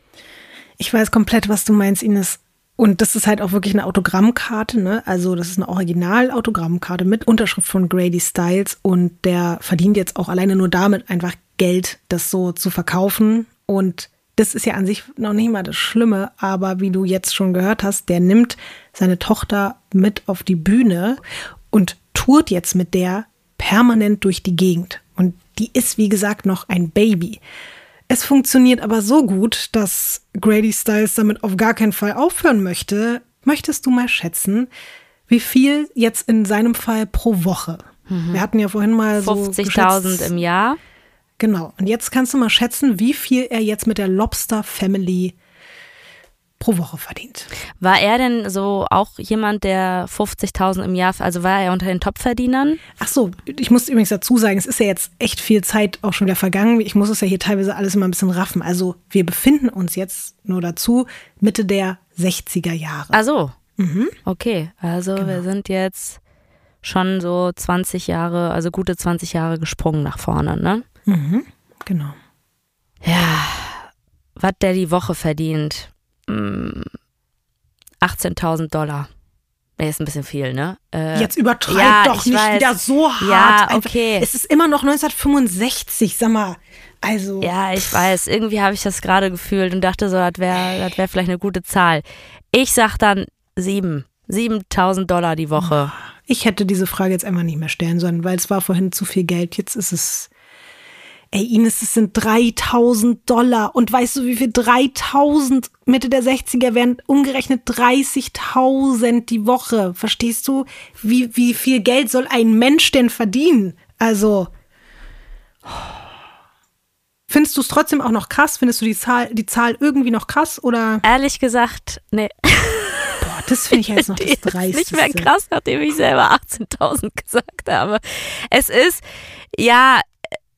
Ich weiß komplett, was du meinst, Ines. Und das ist halt auch wirklich eine Autogrammkarte, ne? Also, das ist eine Original-Autogrammkarte mit Unterschrift von Grady Styles und der verdient jetzt auch alleine nur damit einfach Geld, das so zu verkaufen. Und das ist ja an sich noch nicht mal das Schlimme, aber wie du jetzt schon gehört hast, der nimmt seine Tochter mit auf die Bühne und tourt jetzt mit der permanent durch die Gegend. Und die ist, wie gesagt, noch ein Baby. Es funktioniert aber so gut, dass Grady Styles damit auf gar keinen Fall aufhören möchte. Möchtest du mal schätzen, wie viel jetzt in seinem Fall pro Woche? Mhm. Wir hatten ja vorhin mal so 50.000 im Jahr. Genau. Und jetzt kannst du mal schätzen, wie viel er jetzt mit der Lobster Family pro Woche verdient. War er denn so auch jemand, der 50.000 im Jahr, also war er unter den Topverdienern? Ach so, ich muss übrigens dazu sagen, es ist ja jetzt echt viel Zeit auch schon wieder vergangen. Ich muss es ja hier teilweise alles immer ein bisschen raffen. Also wir befinden uns jetzt nur dazu Mitte der 60er Jahre. Ach so. Mhm. Okay, also genau. wir sind jetzt schon so 20 Jahre, also gute 20 Jahre gesprungen nach vorne, ne? Mhm. Genau. Ja, was der die Woche verdient. 18.000 Dollar. Nee, ist ein bisschen viel, ne? Äh, Jetzt übertreib ja, doch nicht weiß. wieder so hart. Ja, okay. Es ist immer noch 1965, sag mal. Also. Ja, ich weiß. Irgendwie habe ich das gerade gefühlt und dachte so, das wäre das wär vielleicht eine gute Zahl. Ich sag dann sieben. 7000 Dollar die Woche. Ich hätte diese Frage jetzt einfach nicht mehr stellen sollen, weil es war vorhin zu viel Geld. Jetzt ist es Ey, Ines, es sind 3000 Dollar. Und weißt du, wie viel 3000 Mitte der 60er wären? Umgerechnet 30.000 die Woche. Verstehst du? Wie, wie viel Geld soll ein Mensch denn verdienen? Also. Findest du es trotzdem auch noch krass? Findest du die Zahl, die Zahl irgendwie noch krass oder? Ehrlich gesagt, nee. Boah, das finde ich jetzt noch das Dreisteste. Ist nicht mehr krass, nachdem ich selber 18.000 gesagt habe. Es ist, ja,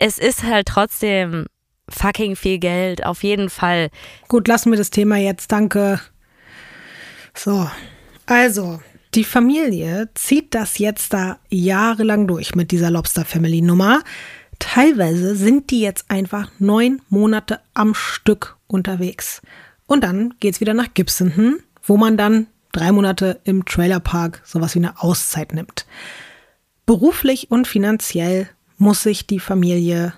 es ist halt trotzdem fucking viel Geld, auf jeden Fall. Gut, lassen wir das Thema jetzt, danke. So, also, die Familie zieht das jetzt da jahrelang durch mit dieser Lobster Family Nummer. Teilweise sind die jetzt einfach neun Monate am Stück unterwegs. Und dann geht's wieder nach Gibson, wo man dann drei Monate im Trailerpark sowas wie eine Auszeit nimmt. Beruflich und finanziell muss sich die Familie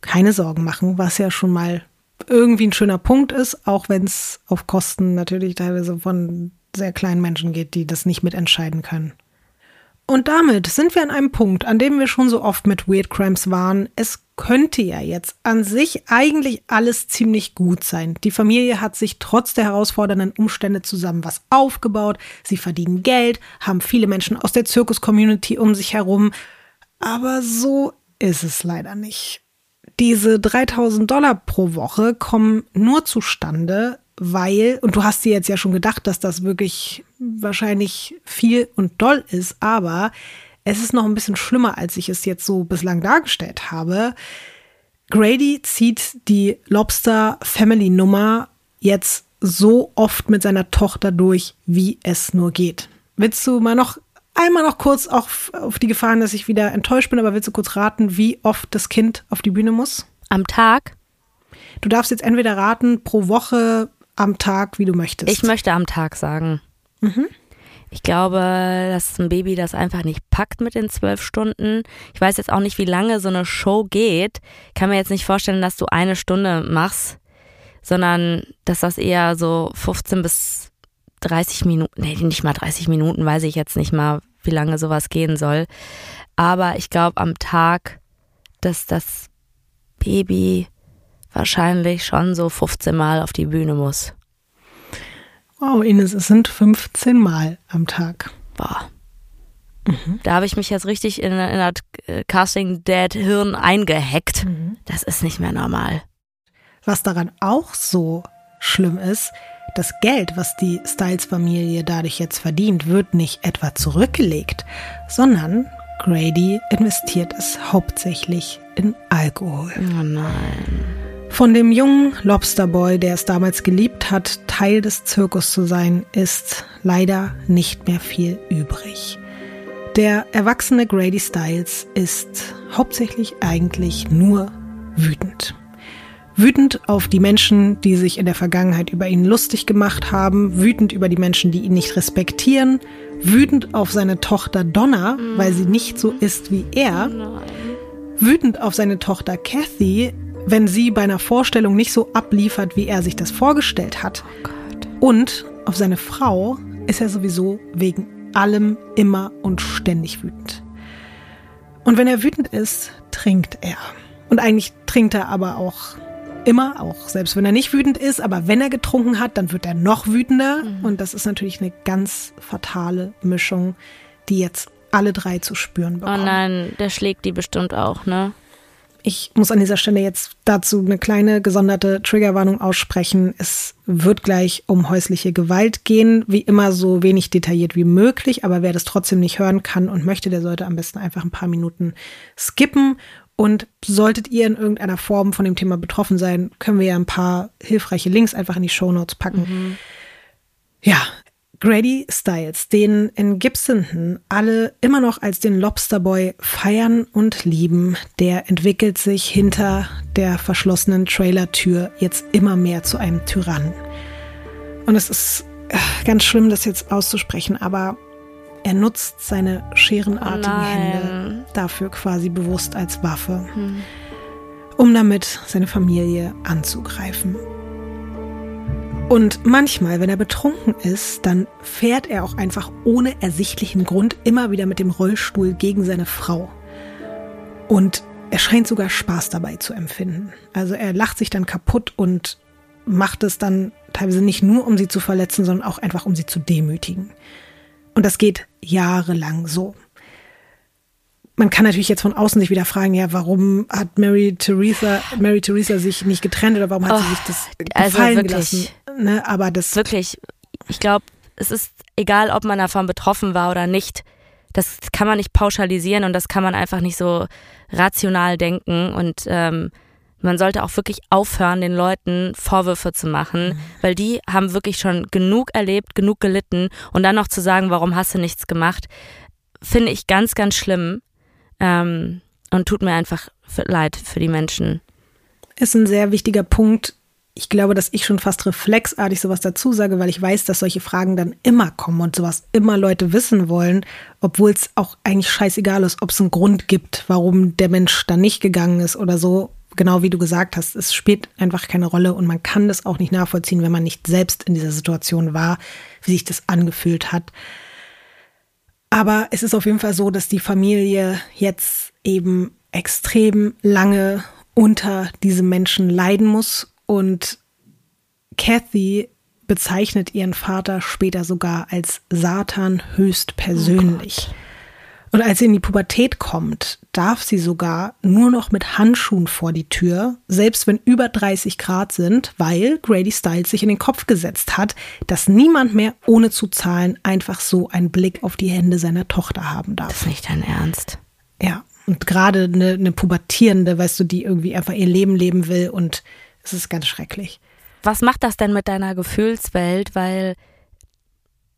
keine Sorgen machen, was ja schon mal irgendwie ein schöner Punkt ist, auch wenn es auf Kosten natürlich teilweise von sehr kleinen Menschen geht, die das nicht mitentscheiden können. Und damit sind wir an einem Punkt, an dem wir schon so oft mit Weird Crimes waren. Es könnte ja jetzt an sich eigentlich alles ziemlich gut sein. Die Familie hat sich trotz der herausfordernden Umstände zusammen was aufgebaut. Sie verdienen Geld, haben viele Menschen aus der Zirkus-Community um sich herum. Aber so ist es leider nicht. Diese 3000 Dollar pro Woche kommen nur zustande, weil, und du hast dir jetzt ja schon gedacht, dass das wirklich wahrscheinlich viel und doll ist, aber es ist noch ein bisschen schlimmer, als ich es jetzt so bislang dargestellt habe. Grady zieht die Lobster Family Nummer jetzt so oft mit seiner Tochter durch, wie es nur geht. Willst du mal noch Einmal noch kurz auch auf die Gefahren, dass ich wieder enttäuscht bin, aber willst du kurz raten, wie oft das Kind auf die Bühne muss? Am Tag? Du darfst jetzt entweder raten, pro Woche, am Tag, wie du möchtest. Ich möchte am Tag sagen. Mhm. Ich glaube, das ist ein Baby, das einfach nicht packt mit den zwölf Stunden. Ich weiß jetzt auch nicht, wie lange so eine Show geht. Ich kann mir jetzt nicht vorstellen, dass du eine Stunde machst, sondern dass das eher so 15 bis 30 Minuten, nee, nicht mal 30 Minuten, weiß ich jetzt nicht mal, wie lange sowas gehen soll. Aber ich glaube am Tag, dass das Baby wahrscheinlich schon so 15 Mal auf die Bühne muss. Wow, Ines, es sind 15 Mal am Tag. Boah. Mhm. Da habe ich mich jetzt richtig in, in das äh, Casting Dead Hirn eingehackt. Mhm. Das ist nicht mehr normal. Was daran auch so schlimm ist, das Geld, was die Styles-Familie dadurch jetzt verdient, wird nicht etwa zurückgelegt, sondern Grady investiert es hauptsächlich in Alkohol. Oh nein. Von dem jungen Lobsterboy, der es damals geliebt hat, Teil des Zirkus zu sein, ist leider nicht mehr viel übrig. Der erwachsene Grady Styles ist hauptsächlich eigentlich nur wütend. Wütend auf die Menschen, die sich in der Vergangenheit über ihn lustig gemacht haben, wütend über die Menschen, die ihn nicht respektieren, wütend auf seine Tochter Donna, mhm. weil sie nicht so ist wie er, wütend auf seine Tochter Kathy, wenn sie bei einer Vorstellung nicht so abliefert, wie er sich das vorgestellt hat. Oh und auf seine Frau ist er sowieso wegen allem immer und ständig wütend. Und wenn er wütend ist, trinkt er. Und eigentlich trinkt er aber auch immer, auch selbst wenn er nicht wütend ist, aber wenn er getrunken hat, dann wird er noch wütender. Mhm. Und das ist natürlich eine ganz fatale Mischung, die jetzt alle drei zu spüren bekommen. Oh nein, der schlägt die bestimmt auch, ne? Ich muss an dieser Stelle jetzt dazu eine kleine gesonderte Triggerwarnung aussprechen. Es wird gleich um häusliche Gewalt gehen, wie immer so wenig detailliert wie möglich, aber wer das trotzdem nicht hören kann und möchte, der sollte am besten einfach ein paar Minuten skippen. Und solltet ihr in irgendeiner Form von dem Thema betroffen sein, können wir ja ein paar hilfreiche Links einfach in die Show Notes packen. Mhm. Ja, Grady Styles, den in Gibsonton alle immer noch als den Lobsterboy feiern und lieben, der entwickelt sich hinter der verschlossenen Trailertür jetzt immer mehr zu einem Tyrannen. Und es ist äh, ganz schlimm, das jetzt auszusprechen, aber er nutzt seine scherenartigen oh Hände dafür quasi bewusst als Waffe, hm. um damit seine Familie anzugreifen. Und manchmal, wenn er betrunken ist, dann fährt er auch einfach ohne ersichtlichen Grund immer wieder mit dem Rollstuhl gegen seine Frau. Und er scheint sogar Spaß dabei zu empfinden. Also er lacht sich dann kaputt und macht es dann teilweise nicht nur, um sie zu verletzen, sondern auch einfach, um sie zu demütigen. Und das geht jahrelang so man kann natürlich jetzt von außen sich wieder fragen, ja, warum hat Mary Theresa, Mary Theresa sich nicht getrennt oder warum hat oh, sie sich das also gefallen also wirklich, gelassen? Ne? Aber das wirklich, ich glaube, es ist egal, ob man davon betroffen war oder nicht. Das kann man nicht pauschalisieren und das kann man einfach nicht so rational denken und ähm, man sollte auch wirklich aufhören, den Leuten Vorwürfe zu machen, mhm. weil die haben wirklich schon genug erlebt, genug gelitten und dann noch zu sagen, warum hast du nichts gemacht, finde ich ganz, ganz schlimm. Ähm, und tut mir einfach leid für die Menschen. Ist ein sehr wichtiger Punkt. Ich glaube, dass ich schon fast reflexartig sowas dazu sage, weil ich weiß, dass solche Fragen dann immer kommen und sowas immer Leute wissen wollen, obwohl es auch eigentlich scheißegal ist, ob es einen Grund gibt, warum der Mensch da nicht gegangen ist oder so. Genau wie du gesagt hast, es spielt einfach keine Rolle und man kann das auch nicht nachvollziehen, wenn man nicht selbst in dieser Situation war, wie sich das angefühlt hat. Aber es ist auf jeden Fall so, dass die Familie jetzt eben extrem lange unter diesem Menschen leiden muss und Kathy bezeichnet ihren Vater später sogar als Satan höchstpersönlich. Oh und als sie in die Pubertät kommt, darf sie sogar nur noch mit Handschuhen vor die Tür, selbst wenn über 30 Grad sind, weil Grady Styles sich in den Kopf gesetzt hat, dass niemand mehr ohne zu zahlen einfach so einen Blick auf die Hände seiner Tochter haben darf. Das ist nicht dein Ernst. Ja. Und gerade eine, eine Pubertierende, weißt du, die irgendwie einfach ihr Leben leben will und es ist ganz schrecklich. Was macht das denn mit deiner Gefühlswelt? Weil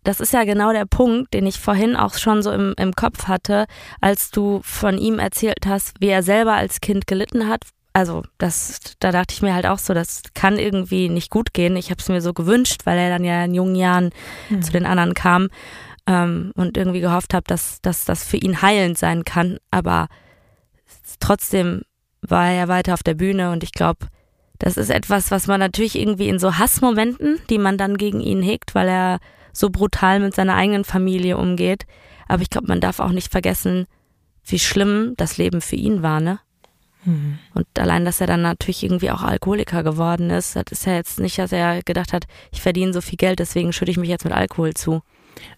das ist ja genau der Punkt, den ich vorhin auch schon so im, im Kopf hatte, als du von ihm erzählt hast, wie er selber als Kind gelitten hat. Also, das, da dachte ich mir halt auch so, das kann irgendwie nicht gut gehen. Ich habe es mir so gewünscht, weil er dann ja in jungen Jahren mhm. zu den anderen kam ähm, und irgendwie gehofft habe, dass, dass das für ihn heilend sein kann. Aber trotzdem war er ja weiter auf der Bühne und ich glaube, das ist etwas, was man natürlich irgendwie in so Hassmomenten, die man dann gegen ihn hegt, weil er so brutal mit seiner eigenen Familie umgeht. Aber ich glaube, man darf auch nicht vergessen, wie schlimm das Leben für ihn war, ne? Mhm. Und allein, dass er dann natürlich irgendwie auch Alkoholiker geworden ist, das ist ja jetzt nicht, dass er gedacht hat, ich verdiene so viel Geld, deswegen schütte ich mich jetzt mit Alkohol zu.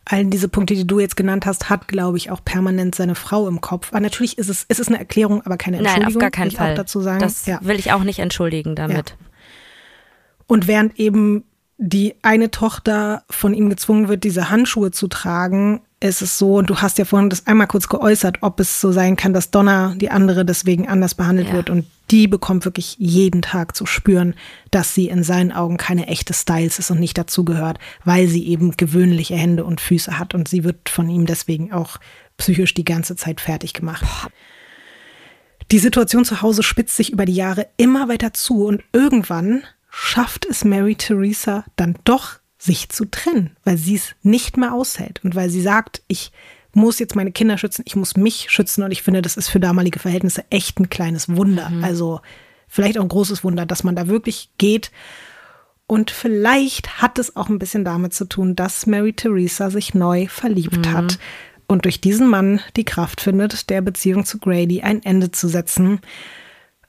All diese Punkte, die du jetzt genannt hast, hat, glaube ich, auch permanent seine Frau im Kopf. Aber natürlich ist es, es ist eine Erklärung, aber keine Entschuldigung. Nein, auf gar keinen Fall. dazu sagen. Das ja. will ich auch nicht entschuldigen damit. Ja. Und während eben die eine Tochter von ihm gezwungen wird, diese Handschuhe zu tragen, ist es so, und du hast ja vorhin das einmal kurz geäußert, ob es so sein kann, dass Donna, die andere, deswegen anders behandelt ja. wird. Und die bekommt wirklich jeden Tag zu spüren, dass sie in seinen Augen keine echte Styles ist und nicht dazugehört, weil sie eben gewöhnliche Hände und Füße hat. Und sie wird von ihm deswegen auch psychisch die ganze Zeit fertig gemacht. Die Situation zu Hause spitzt sich über die Jahre immer weiter zu und irgendwann schafft es Mary Theresa dann doch, sich zu trennen, weil sie es nicht mehr aushält und weil sie sagt, ich muss jetzt meine Kinder schützen, ich muss mich schützen und ich finde, das ist für damalige Verhältnisse echt ein kleines Wunder. Mhm. Also vielleicht auch ein großes Wunder, dass man da wirklich geht. Und vielleicht hat es auch ein bisschen damit zu tun, dass Mary Theresa sich neu verliebt mhm. hat und durch diesen Mann die Kraft findet, der Beziehung zu Grady ein Ende zu setzen.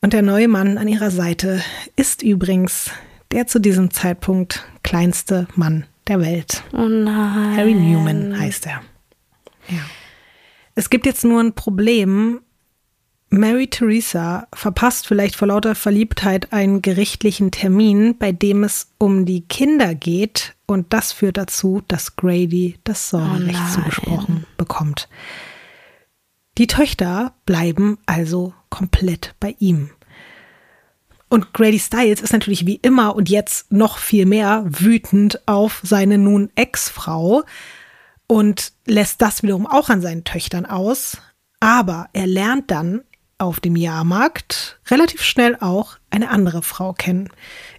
Und der neue Mann an ihrer Seite ist übrigens der zu diesem Zeitpunkt kleinste Mann der Welt. Oh nein. Harry Newman heißt er. Ja. Es gibt jetzt nur ein Problem. Mary Theresa verpasst vielleicht vor lauter Verliebtheit einen gerichtlichen Termin, bei dem es um die Kinder geht. Und das führt dazu, dass Grady das Sorgerecht Oh zugesprochen bekommt. Die Töchter bleiben also komplett bei ihm. Und Grady Styles ist natürlich wie immer und jetzt noch viel mehr wütend auf seine nun Ex-Frau und lässt das wiederum auch an seinen Töchtern aus. Aber er lernt dann auf dem Jahrmarkt relativ schnell auch eine andere Frau kennen.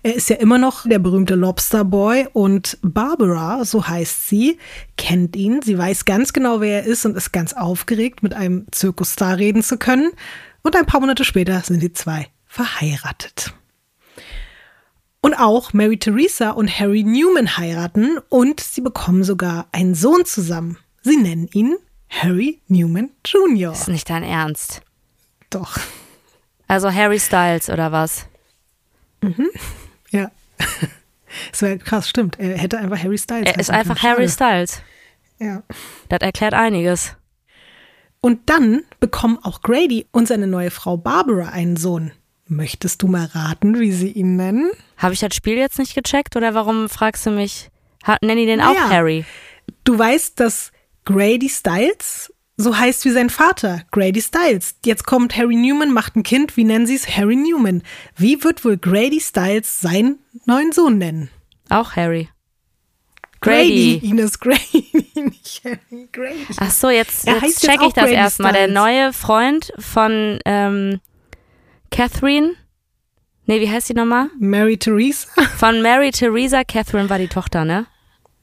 Er ist ja immer noch der berühmte Lobster Boy und Barbara, so heißt sie, kennt ihn. Sie weiß ganz genau, wer er ist und ist ganz aufgeregt, mit einem Zirkusstar reden zu können. Und ein paar Monate später sind die zwei verheiratet. Und auch Mary Theresa und Harry Newman heiraten und sie bekommen sogar einen Sohn zusammen. Sie nennen ihn Harry Newman Jr. Ist nicht dein Ernst. Doch, Also Harry Styles oder was? ja. Das wäre krass, stimmt. Er hätte einfach Harry Styles. Er ist einfach können. Harry. Styles. Ja. Das erklärt einiges. Und dann bekommen auch Grady und seine neue Frau Barbara einen Sohn. Möchtest du mal raten, wie sie ihn nennen? Habe ich das Spiel jetzt nicht gecheckt oder warum fragst du mich? Nenn ihn den auch. Harry. Du weißt, dass Grady Styles so heißt wie sein Vater, Grady Styles. Jetzt kommt Harry Newman, macht ein Kind. Wie nennen sie es? Harry Newman. Wie wird wohl Grady Styles seinen neuen Sohn nennen? Auch Harry. Grady. Grady. Ines Grady, nicht Harry. Grady. Ach so, jetzt, jetzt jetzt check ich das erstmal. Der neue Freund von ähm, Catherine. Nee, wie heißt die nochmal? Mary Theresa. Von Mary Theresa. Catherine war die Tochter, ne?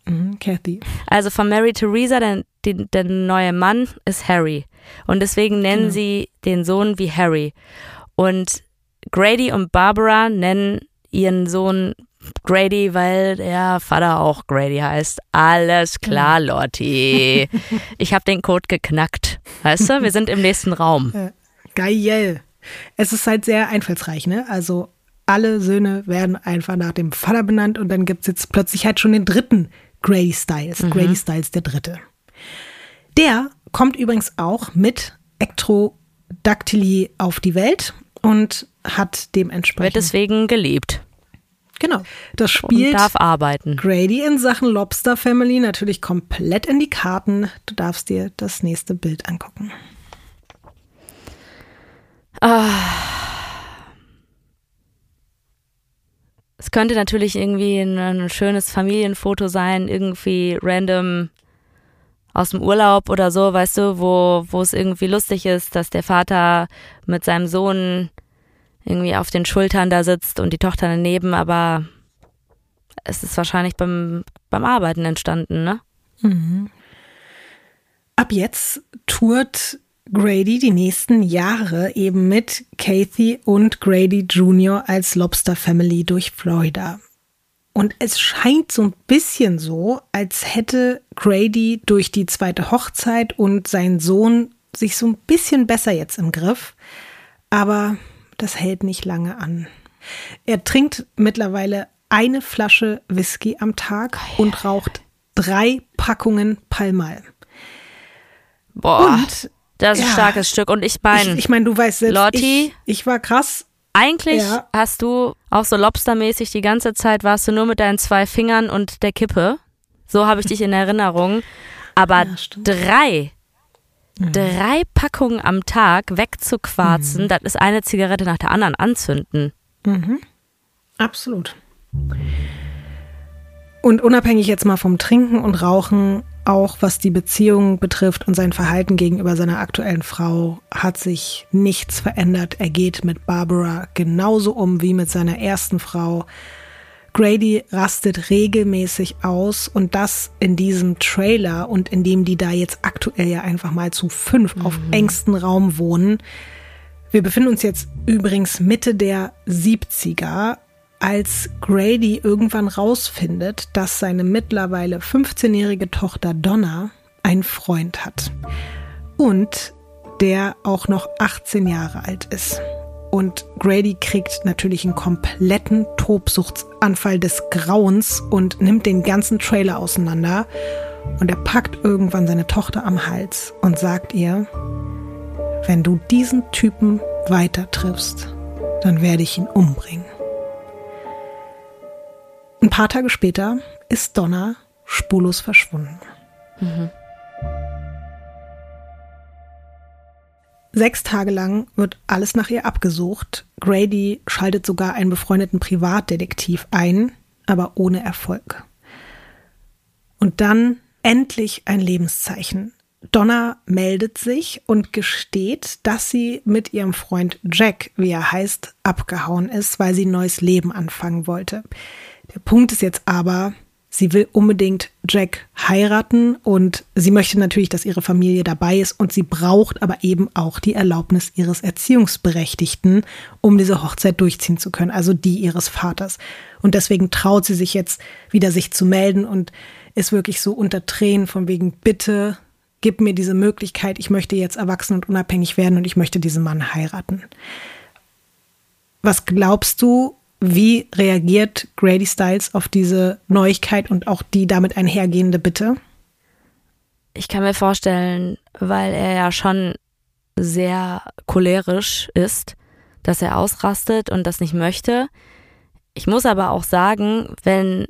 Mhm, Kathy. Also von Mary Theresa, der, der, neue Mann ist Harry. Und deswegen nennen Genau. sie den Sohn wie Harry. Und Grady und Barbara nennen ihren Sohn Grady, weil der Vater auch Grady heißt. Alles klar, Lotti. Ich habe den Code geknackt. Weißt du, wir sind im nächsten Raum. Geil. Es ist halt sehr einfallsreich, ne? Also alle Söhne werden einfach nach dem Vater benannt und dann gibt es jetzt plötzlich halt schon den dritten Grady Styles. Grady Styles der dritte. Der kommt übrigens auch mit Ectrodactyly auf die Welt und hat Wird dementsprechend. deswegen geliebt genau. Das und spielt darf arbeiten. Grady in Sachen Lobster Family natürlich komplett in die Karten. Du darfst dir das nächste Bild angucken. Es könnte natürlich irgendwie ein, ein schönes Familienfoto sein, irgendwie random aus dem Urlaub oder so, weißt du, wo, wo es irgendwie lustig ist, dass der Vater mit seinem Sohn irgendwie auf den Schultern da sitzt und die Tochter daneben, aber es ist wahrscheinlich beim, beim Arbeiten entstanden, ne? Ab jetzt tourt Grady die nächsten Jahre eben mit Kathy und Grady Jr. als Lobster Family durch Florida. Und es scheint so ein bisschen so, als hätte Grady durch die zweite Hochzeit und sein Sohn sich so ein bisschen besser jetzt im Griff. Aber das hält nicht lange an. Er trinkt mittlerweile eine Flasche Whisky am Tag und raucht drei Packungen Palmal. Boah, Und das ist ein ja, starkes Stück. Und ich ich, meine, ich meine, du weißt selbst, Lotti? ich, ich war krass. eigentlich Ja. hast du auch so Lobstermäßig die ganze Zeit warst du nur mit deinen zwei Fingern und der Kippe. So habe ich dich in Erinnerung. Aber Ja, drei, drei Packungen am Tag wegzuquarzen, Mhm. das ist eine Zigarette nach der anderen anzünden. Absolut. Und unabhängig jetzt mal vom Trinken und Rauchen, auch was die Beziehung betrifft und sein Verhalten gegenüber seiner aktuellen Frau, hat sich nichts verändert. Er geht mit Barbara genauso um wie mit seiner ersten Frau. Grady rastet regelmäßig aus und das in diesem Trailer und in dem die da jetzt aktuell ja einfach mal zu fünf auf engstem Raum wohnen. Wir befinden uns jetzt übrigens Mitte der 70er, als Grady irgendwann rausfindet, dass seine mittlerweile 15-jährige Tochter Donna einen Freund hat. Und der auch noch 18 Jahre alt ist. und Grady kriegt natürlich einen kompletten Tobsuchtsanfall des Grauens und nimmt den ganzen Trailer auseinander und er packt irgendwann seine Tochter am Hals und sagt ihr, wenn du diesen Typen weiter triffst, dann werde ich ihn umbringen. Ein paar Tage später ist Donna spurlos verschwunden. Mhm. Sechs Tage lang wird alles nach ihr abgesucht. Grady schaltet sogar einen befreundeten Privatdetektiv ein, aber ohne Erfolg. Und dann endlich ein Lebenszeichen. Donna meldet sich und gesteht, dass sie mit ihrem Freund Jack, wie er heißt, abgehauen ist, weil sie ein neues Leben anfangen wollte. Der Punkt ist jetzt aber, sie will unbedingt Jack heiraten und sie möchte natürlich, dass ihre Familie dabei ist und sie braucht aber eben auch die Erlaubnis ihres Erziehungsberechtigten, um diese Hochzeit durchziehen zu können, also die ihres Vaters. Und deswegen traut sie sich jetzt wieder, sich zu melden und ist wirklich so unter Tränen von wegen, bitte gib mir diese Möglichkeit, ich möchte jetzt erwachsen und unabhängig werden und ich möchte diesen Mann heiraten. Was glaubst du, wie reagiert Grady Styles auf diese Neuigkeit und auch die damit einhergehende Bitte? Ich kann mir vorstellen, weil er ja schon sehr cholerisch ist, dass er ausrastet und das nicht möchte. Ich muss aber auch sagen, wenn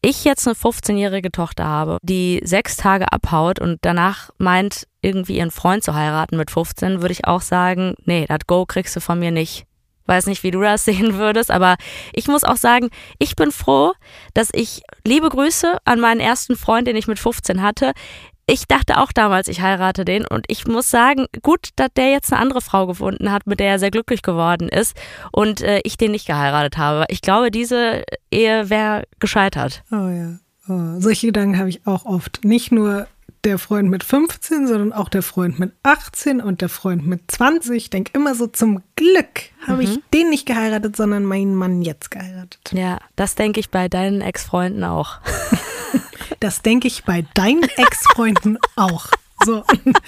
ich jetzt eine 15-jährige Tochter habe, die sechs Tage abhaut und danach meint, irgendwie ihren Freund zu heiraten mit 15, würde ich auch sagen, nee, das Go kriegst du von mir nicht. Weiß nicht, wie du das sehen würdest, aber ich muss auch sagen, ich bin froh, dass ich liebe Grüße an meinen ersten Freund, den ich mit 15 hatte ich dachte auch damals, ich heirate den und ich muss sagen, gut, dass der jetzt eine andere Frau gefunden hat, mit der er sehr glücklich geworden ist und äh, ich den nicht geheiratet habe. Ich glaube, diese Ehe wäre gescheitert. Oh ja. Oh, solche Gedanken habe ich auch oft. Nicht nur der Freund mit 15, sondern auch der Freund mit 18 und der Freund mit 20. Ich denke immer so, zum Glück habe mhm. ich den nicht geheiratet, sondern meinen Mann jetzt geheiratet. Ja, das denke ich bei deinen Ex-Freunden auch. Das denke ich bei deinen Ex-Freunden auch. So,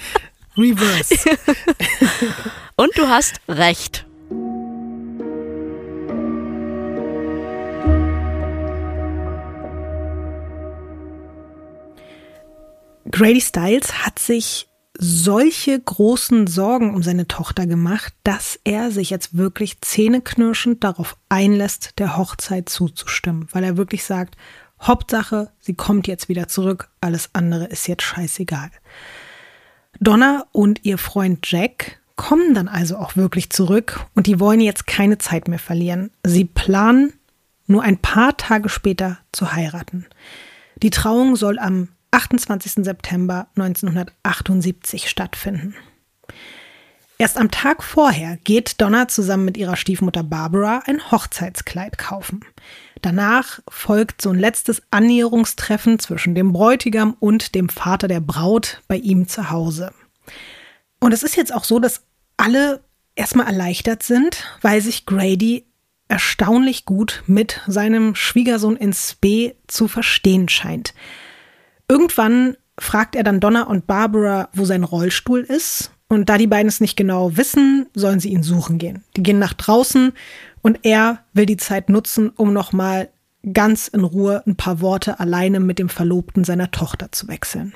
reverse. Und du hast recht. Grady Styles hat sich solche großen Sorgen um seine Tochter gemacht, dass er sich jetzt wirklich zähneknirschend darauf einlässt, der Hochzeit zuzustimmen, weil er wirklich sagt, Hauptsache, sie kommt jetzt wieder zurück, alles andere ist jetzt scheißegal. Donna und ihr Freund Jack kommen dann also auch wirklich zurück und die wollen jetzt keine Zeit mehr verlieren. Sie planen, nur ein paar Tage später zu heiraten. Die Trauung soll am 28. September 1978 stattfinden. Erst am Tag vorher geht Donna zusammen mit ihrer Stiefmutter Barbara ein Hochzeitskleid kaufen. Danach folgt so ein letztes Annäherungstreffen zwischen dem Bräutigam und dem Vater der Braut bei ihm zu Hause. Und es ist jetzt auch so, dass alle erstmal erleichtert sind, weil sich Grady erstaunlich gut mit seinem Schwiegersohn ins B zu verstehen scheint. Irgendwann fragt er dann Donna und Barbara, wo sein Rollstuhl ist und da die beiden es nicht genau wissen, sollen sie ihn suchen gehen. Die gehen nach draußen und er will die Zeit nutzen, um nochmal ganz in Ruhe ein paar Worte alleine mit dem Verlobten seiner Tochter zu wechseln.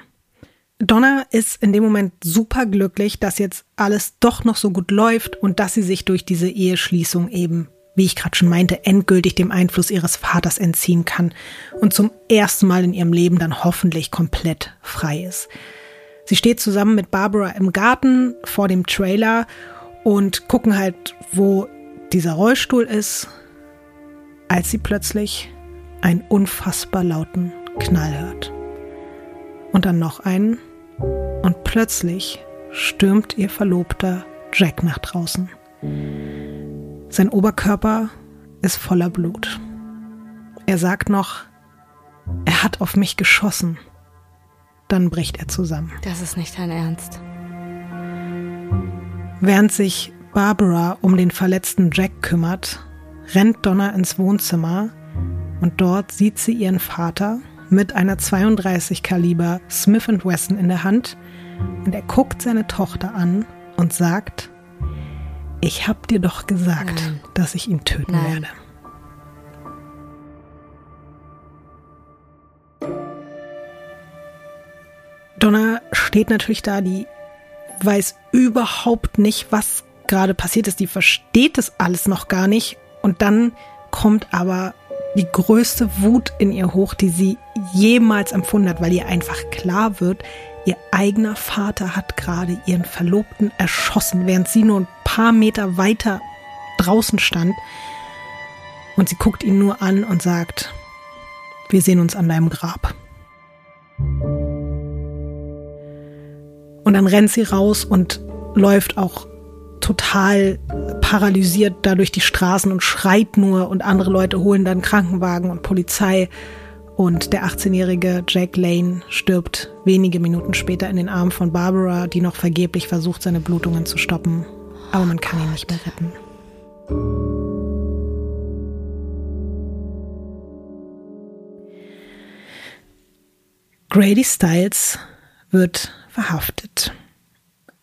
Donna ist in dem Moment super glücklich, dass jetzt alles doch noch so gut läuft und dass sie sich durch diese Eheschließung eben, wie ich gerade schon meinte, endgültig dem Einfluss ihres Vaters entziehen kann und zum ersten Mal in ihrem Leben dann hoffentlich komplett frei ist. Sie steht zusammen mit Barbara im Garten vor dem Trailer und gucken halt, wo dieser Rollstuhl ist, als sie plötzlich einen unfassbar lauten Knall hört. Und dann noch einen. Und plötzlich stürmt ihr Verlobter Jack nach draußen. Sein Oberkörper ist voller Blut. Er sagt noch, er hat auf mich geschossen. Dann bricht er zusammen. Das ist nicht dein Ernst. Während sich Barbara um den verletzten Jack kümmert, rennt Donna ins Wohnzimmer und dort sieht sie ihren Vater mit einer 32 Kaliber Smith Wesson in der Hand und er guckt seine Tochter an und sagt, Ich hab dir doch gesagt, Nein. dass ich ihn töten Nein. werde. Donna steht natürlich da, die weiß überhaupt nicht, was gerade passiert ist. Die versteht es alles noch gar nicht. Und dann kommt aber die größte Wut in ihr hoch, die sie jemals empfunden hat, weil ihr einfach klar wird, ihr eigener Vater hat gerade ihren Verlobten erschossen, während sie nur ein paar Meter weiter draußen stand. Und sie guckt ihn nur an und sagt, wir sehen uns an deinem Grab. Und dann rennt sie raus und läuft auch total paralysiert da durch die Straßen und schreit nur und andere Leute holen dann Krankenwagen und Polizei und der 18-jährige Jack Lane stirbt wenige Minuten später in den Armen von Barbara, die noch vergeblich versucht, seine Blutungen zu stoppen. Aber man kann ihn nicht mehr retten. Grady Stiles wird verhaftet.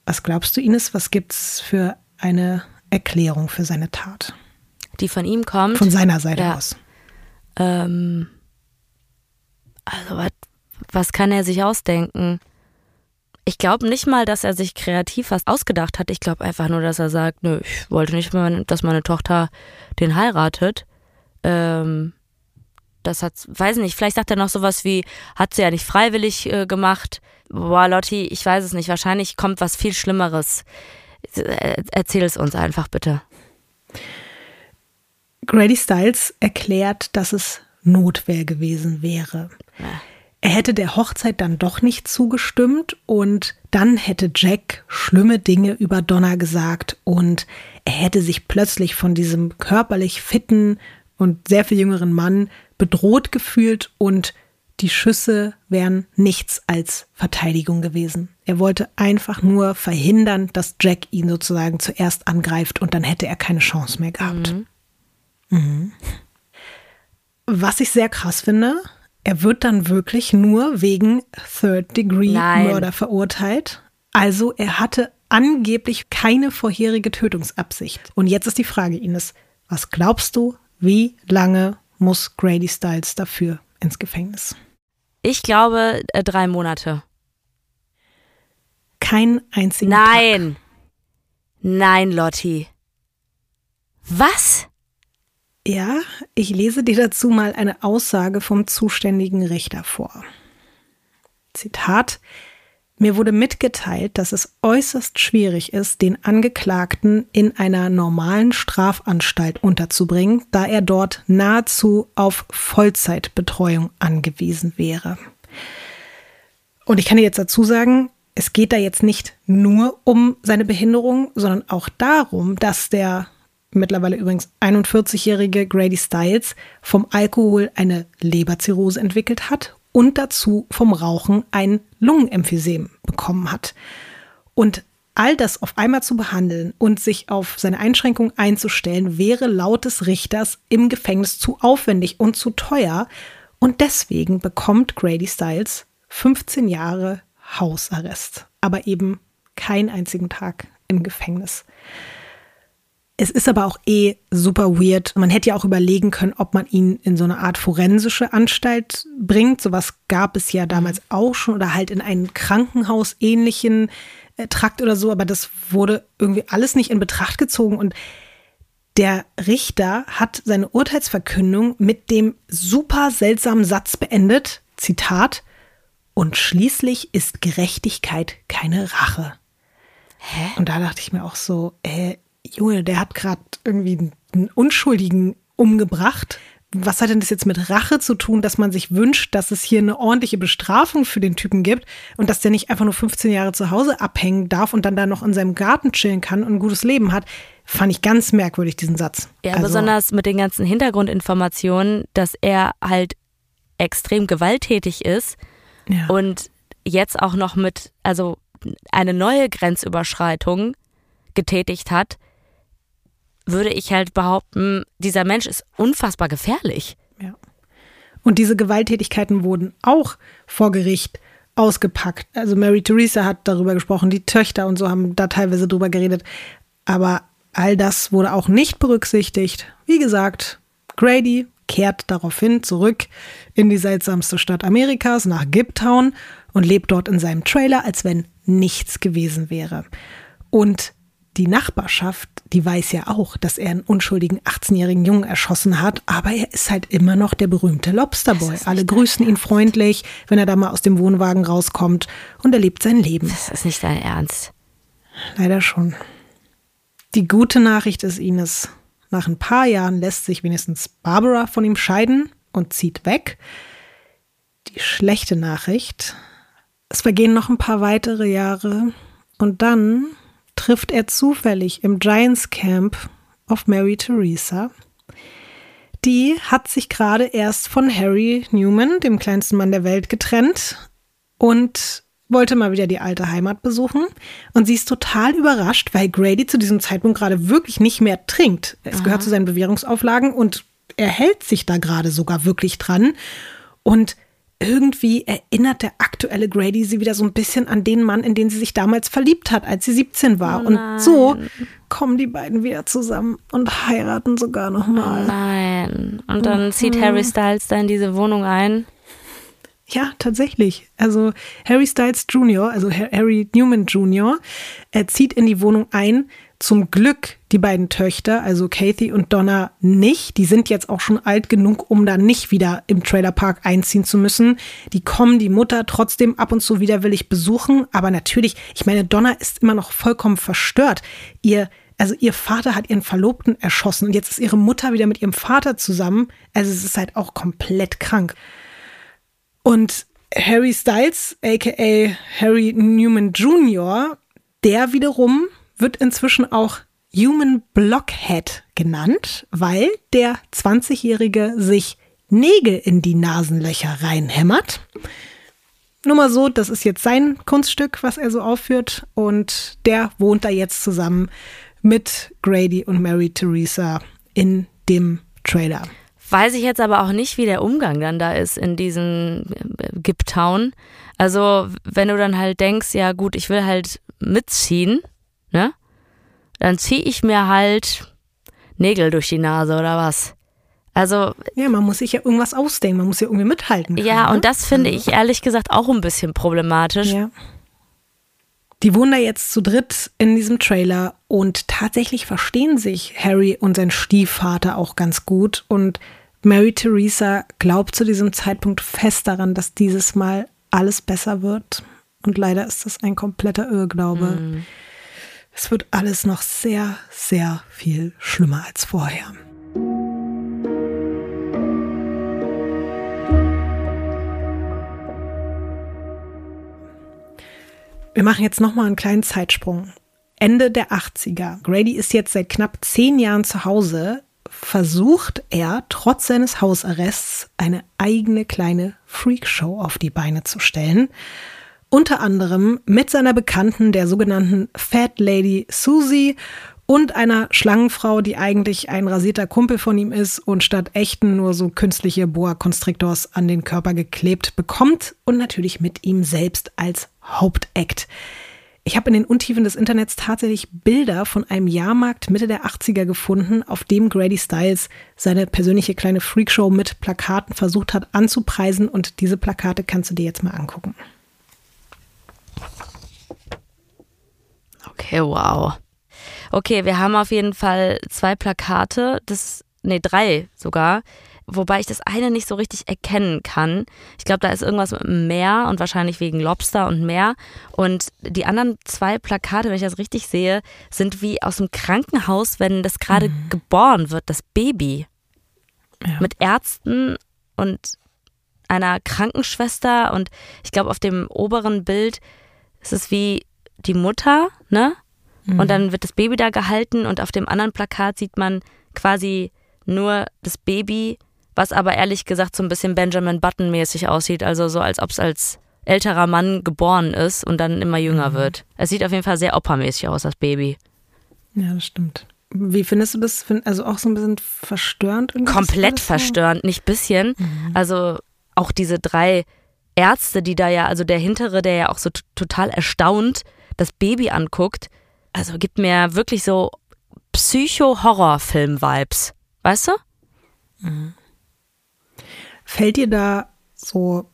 Was glaubst du, Ines? Was gibt's für eine Erklärung für seine Tat? Die von ihm kommt. Von seiner Seite Ja. aus. Ähm, also was, was kann er sich ausdenken? Ich glaube nicht mal, dass er sich kreativ was ausgedacht hat. Ich glaube einfach nur, dass er sagt, nö, ich wollte nicht, mehr, dass meine Tochter den heiratet. Ähm, das hat, weiß nicht, vielleicht sagt er noch sowas wie, hat sie ja nicht freiwillig äh, gemacht. Boah, Lotti, ich weiß es nicht. Wahrscheinlich kommt was viel Schlimmeres. Äh, Erzähl es uns einfach bitte. Grady Stiles erklärt, dass es Notwehr gewesen wäre. Er hätte der Hochzeit dann doch nicht zugestimmt und dann hätte Jack schlimme Dinge über Donna gesagt und er hätte sich plötzlich von diesem körperlich fitten und sehr viel jüngeren Mann bedroht gefühlt und die Schüsse wären nichts als Verteidigung gewesen. Er wollte einfach nur verhindern, dass Jack ihn sozusagen zuerst angreift und dann hätte er keine Chance mehr gehabt. Mhm. Was ich sehr krass finde, er wird dann wirklich nur wegen Third Degree Nein. Murder verurteilt. Also er hatte angeblich keine vorherige Tötungsabsicht. Und jetzt ist die Frage, Ines, was glaubst du, wie lange muss Grady Stiles dafür ins Gefängnis? Ich glaube, äh, drei Monate. Kein einzigen Tag. Nein. Nein, Lotti. Was? Ja, ich lese dir dazu mal eine Aussage vom zuständigen Richter vor. Zitat Mir wurde mitgeteilt, dass es äußerst schwierig ist, den Angeklagten in einer normalen Strafanstalt unterzubringen, da er dort nahezu auf Vollzeitbetreuung angewiesen wäre. Und ich kann dir jetzt dazu sagen, es geht da jetzt nicht nur um seine Behinderung, sondern auch darum, dass der mittlerweile übrigens 41-jährige Grady Stiles vom Alkohol eine Leberzirrhose entwickelt hat und dazu vom Rauchen ein Lungenemphysem bekommen hat. Und all das auf einmal zu behandeln und sich auf seine Einschränkung einzustellen, wäre laut des Richters im Gefängnis zu aufwendig und zu teuer. Und deswegen bekommt Grady Stiles 15 Jahre Hausarrest, aber eben keinen einzigen Tag im Gefängnis. Es ist aber auch eh super weird. Man hätte ja auch überlegen können, ob man ihn in so eine Art forensische Anstalt bringt. Sowas gab es ja damals auch schon oder halt in einen Krankenhaus ähnlichen äh, Trakt oder so. Aber das wurde irgendwie alles nicht in Betracht gezogen und der Richter hat seine Urteilsverkündung mit dem super seltsamen Satz beendet. Zitat. Und schließlich ist Gerechtigkeit keine Rache. Hä? Und da dachte ich mir auch so, äh, Junge, der hat gerade irgendwie einen Unschuldigen umgebracht. Was hat denn das jetzt mit Rache zu tun, dass man sich wünscht, dass es hier eine ordentliche Bestrafung für den Typen gibt und dass der nicht einfach nur 15 Jahre zu Hause abhängen darf und dann da noch in seinem Garten chillen kann und ein gutes Leben hat? Fand ich ganz merkwürdig, diesen Satz. Ja, Also, besonders mit den ganzen Hintergrundinformationen, dass er halt extrem gewalttätig ist ja. und jetzt auch noch mit, also eine neue Grenzüberschreitung getätigt hat, würde ich halt behaupten, dieser Mensch ist unfassbar gefährlich. Ja. Und diese Gewalttätigkeiten wurden auch vor Gericht ausgepackt. Also Mary Theresa hat darüber gesprochen, die Töchter und so haben da teilweise drüber geredet. Aber all das wurde auch nicht berücksichtigt. Wie gesagt, Grady kehrt daraufhin zurück in die seltsamste Stadt Amerikas, nach Giptown und lebt dort in seinem Trailer, als wenn nichts gewesen wäre. Und die Nachbarschaft, die weiß ja auch, dass er einen unschuldigen 18-jährigen Jungen erschossen hat, aber er ist halt immer noch der berühmte Lobsterboy. Alle grüßen ihn freundlich, wenn er da mal aus dem Wohnwagen rauskommt und er lebt sein Leben. Das ist nicht dein Ernst. Leider schon. Die gute Nachricht ist Ines. Nach ein paar Jahren lässt sich wenigstens Barbara von ihm scheiden und zieht weg. Die schlechte Nachricht. Es vergehen noch ein paar weitere Jahre und dann trifft er zufällig im Giants Camp auf Mary Theresa. Die hat sich gerade erst von Harry Newman, dem kleinsten Mann der Welt, getrennt und wollte mal wieder die alte Heimat besuchen. Und sie ist total überrascht, weil Grady zu diesem Zeitpunkt gerade wirklich nicht mehr trinkt. Es Aha. gehört zu seinen Bewährungsauflagen und er hält sich da gerade sogar wirklich dran. Und irgendwie erinnert der aktuelle Grady sie wieder so ein bisschen an den Mann, in den sie sich damals verliebt hat, als sie 17 war. Oh und so kommen die beiden wieder zusammen und heiraten sogar nochmal. Oh nein. Und dann zieht Harry Styles da in diese Wohnung ein. Ja, tatsächlich. Also Harry Styles Jr., also Harry Newman Jr., er zieht in die Wohnung ein. Zum Glück die beiden Töchter, also Kathy und Donna, nicht. Die sind jetzt auch schon alt genug, um da nicht wieder im Trailerpark einziehen zu müssen. Die kommen die Mutter trotzdem ab und zu widerwillig besuchen. Aber natürlich, ich meine, Donna ist immer noch vollkommen verstört. Ihr also ihr Vater hat ihren Verlobten erschossen und jetzt ist ihre Mutter wieder mit ihrem Vater zusammen. Also es ist halt auch komplett krank. Und Harry Styles, aka Harry Newman Jr., der wiederum wird inzwischen auch Human Blockhead genannt, weil der 20-Jährige sich Nägel in die Nasenlöcher reinhämmert. Nur mal so, das ist jetzt sein Kunststück, was er so aufführt. Und der wohnt da jetzt zusammen mit Grady und Mary Theresa in dem Trailer. Weiß ich jetzt aber auch nicht, wie der Umgang dann da ist in diesem äh, Giptown. Also, wenn du dann halt denkst, ja gut, ich will halt mitziehen, ne? Dann ziehe ich mir halt Nägel durch die Nase oder was. Also. Ja, man muss sich ja irgendwas ausdenken, man muss ja irgendwie mithalten. Können, ja, und ne? das finde also. ich ehrlich gesagt auch ein bisschen problematisch. Ja. Die wohnen da jetzt zu dritt in diesem Trailer und tatsächlich verstehen sich Harry und sein Stiefvater auch ganz gut und Mary Theresa glaubt zu diesem Zeitpunkt fest daran, dass dieses Mal alles besser wird. Und leider ist das ein kompletter Irrglaube. Mhm. Es wird alles noch sehr, sehr viel schlimmer als vorher. Wir machen jetzt nochmal einen kleinen Zeitsprung. Ende der 80er. Grady ist jetzt seit knapp zehn Jahren zu Hause versucht er trotz seines Hausarrests eine eigene kleine Freakshow auf die Beine zu stellen. Unter anderem mit seiner Bekannten, der sogenannten Fat Lady Susie und einer Schlangenfrau, die eigentlich ein rasierter Kumpel von ihm ist und statt echten nur so künstliche Boa Constrictors an den Körper geklebt bekommt und natürlich mit ihm selbst als Hauptakt. Ich habe in den Untiefen des Internets tatsächlich Bilder von einem Jahrmarkt Mitte der 80er gefunden, auf dem Grady Styles seine persönliche kleine Freakshow mit Plakaten versucht hat anzupreisen und diese Plakate kannst du dir jetzt mal angucken. Okay, wow. Okay, wir haben auf jeden Fall zwei Plakate, das, nee, drei sogar, wobei ich das eine nicht so richtig erkennen kann. Ich glaube, da ist irgendwas mit dem Meer und wahrscheinlich wegen Lobster und Meer. Und die anderen zwei Plakate, wenn ich das richtig sehe, sind wie aus dem Krankenhaus, wenn das gerade mhm. geboren wird, das Baby. Ja. Mit Ärzten und einer Krankenschwester und ich glaube, auf dem oberen Bild ist es wie die Mutter, ne? Mhm. Und dann wird das Baby da gehalten und auf dem anderen Plakat sieht man quasi nur das Baby was aber ehrlich gesagt so ein bisschen Benjamin Button-mäßig aussieht, also so als ob es als älterer Mann geboren ist und dann immer jünger mhm. wird. Es sieht auf jeden Fall sehr oppermäßig aus, das Baby. Ja, das stimmt. Wie findest du das? Also auch so ein bisschen verstörend? Komplett verstörend, nicht bisschen. Mhm. Also auch diese drei Ärzte, die da ja, also der hintere, der ja auch so total erstaunt das Baby anguckt, also gibt mir wirklich so Psycho-Horror-Film-Vibes. Weißt du? Mhm. Fällt dir da so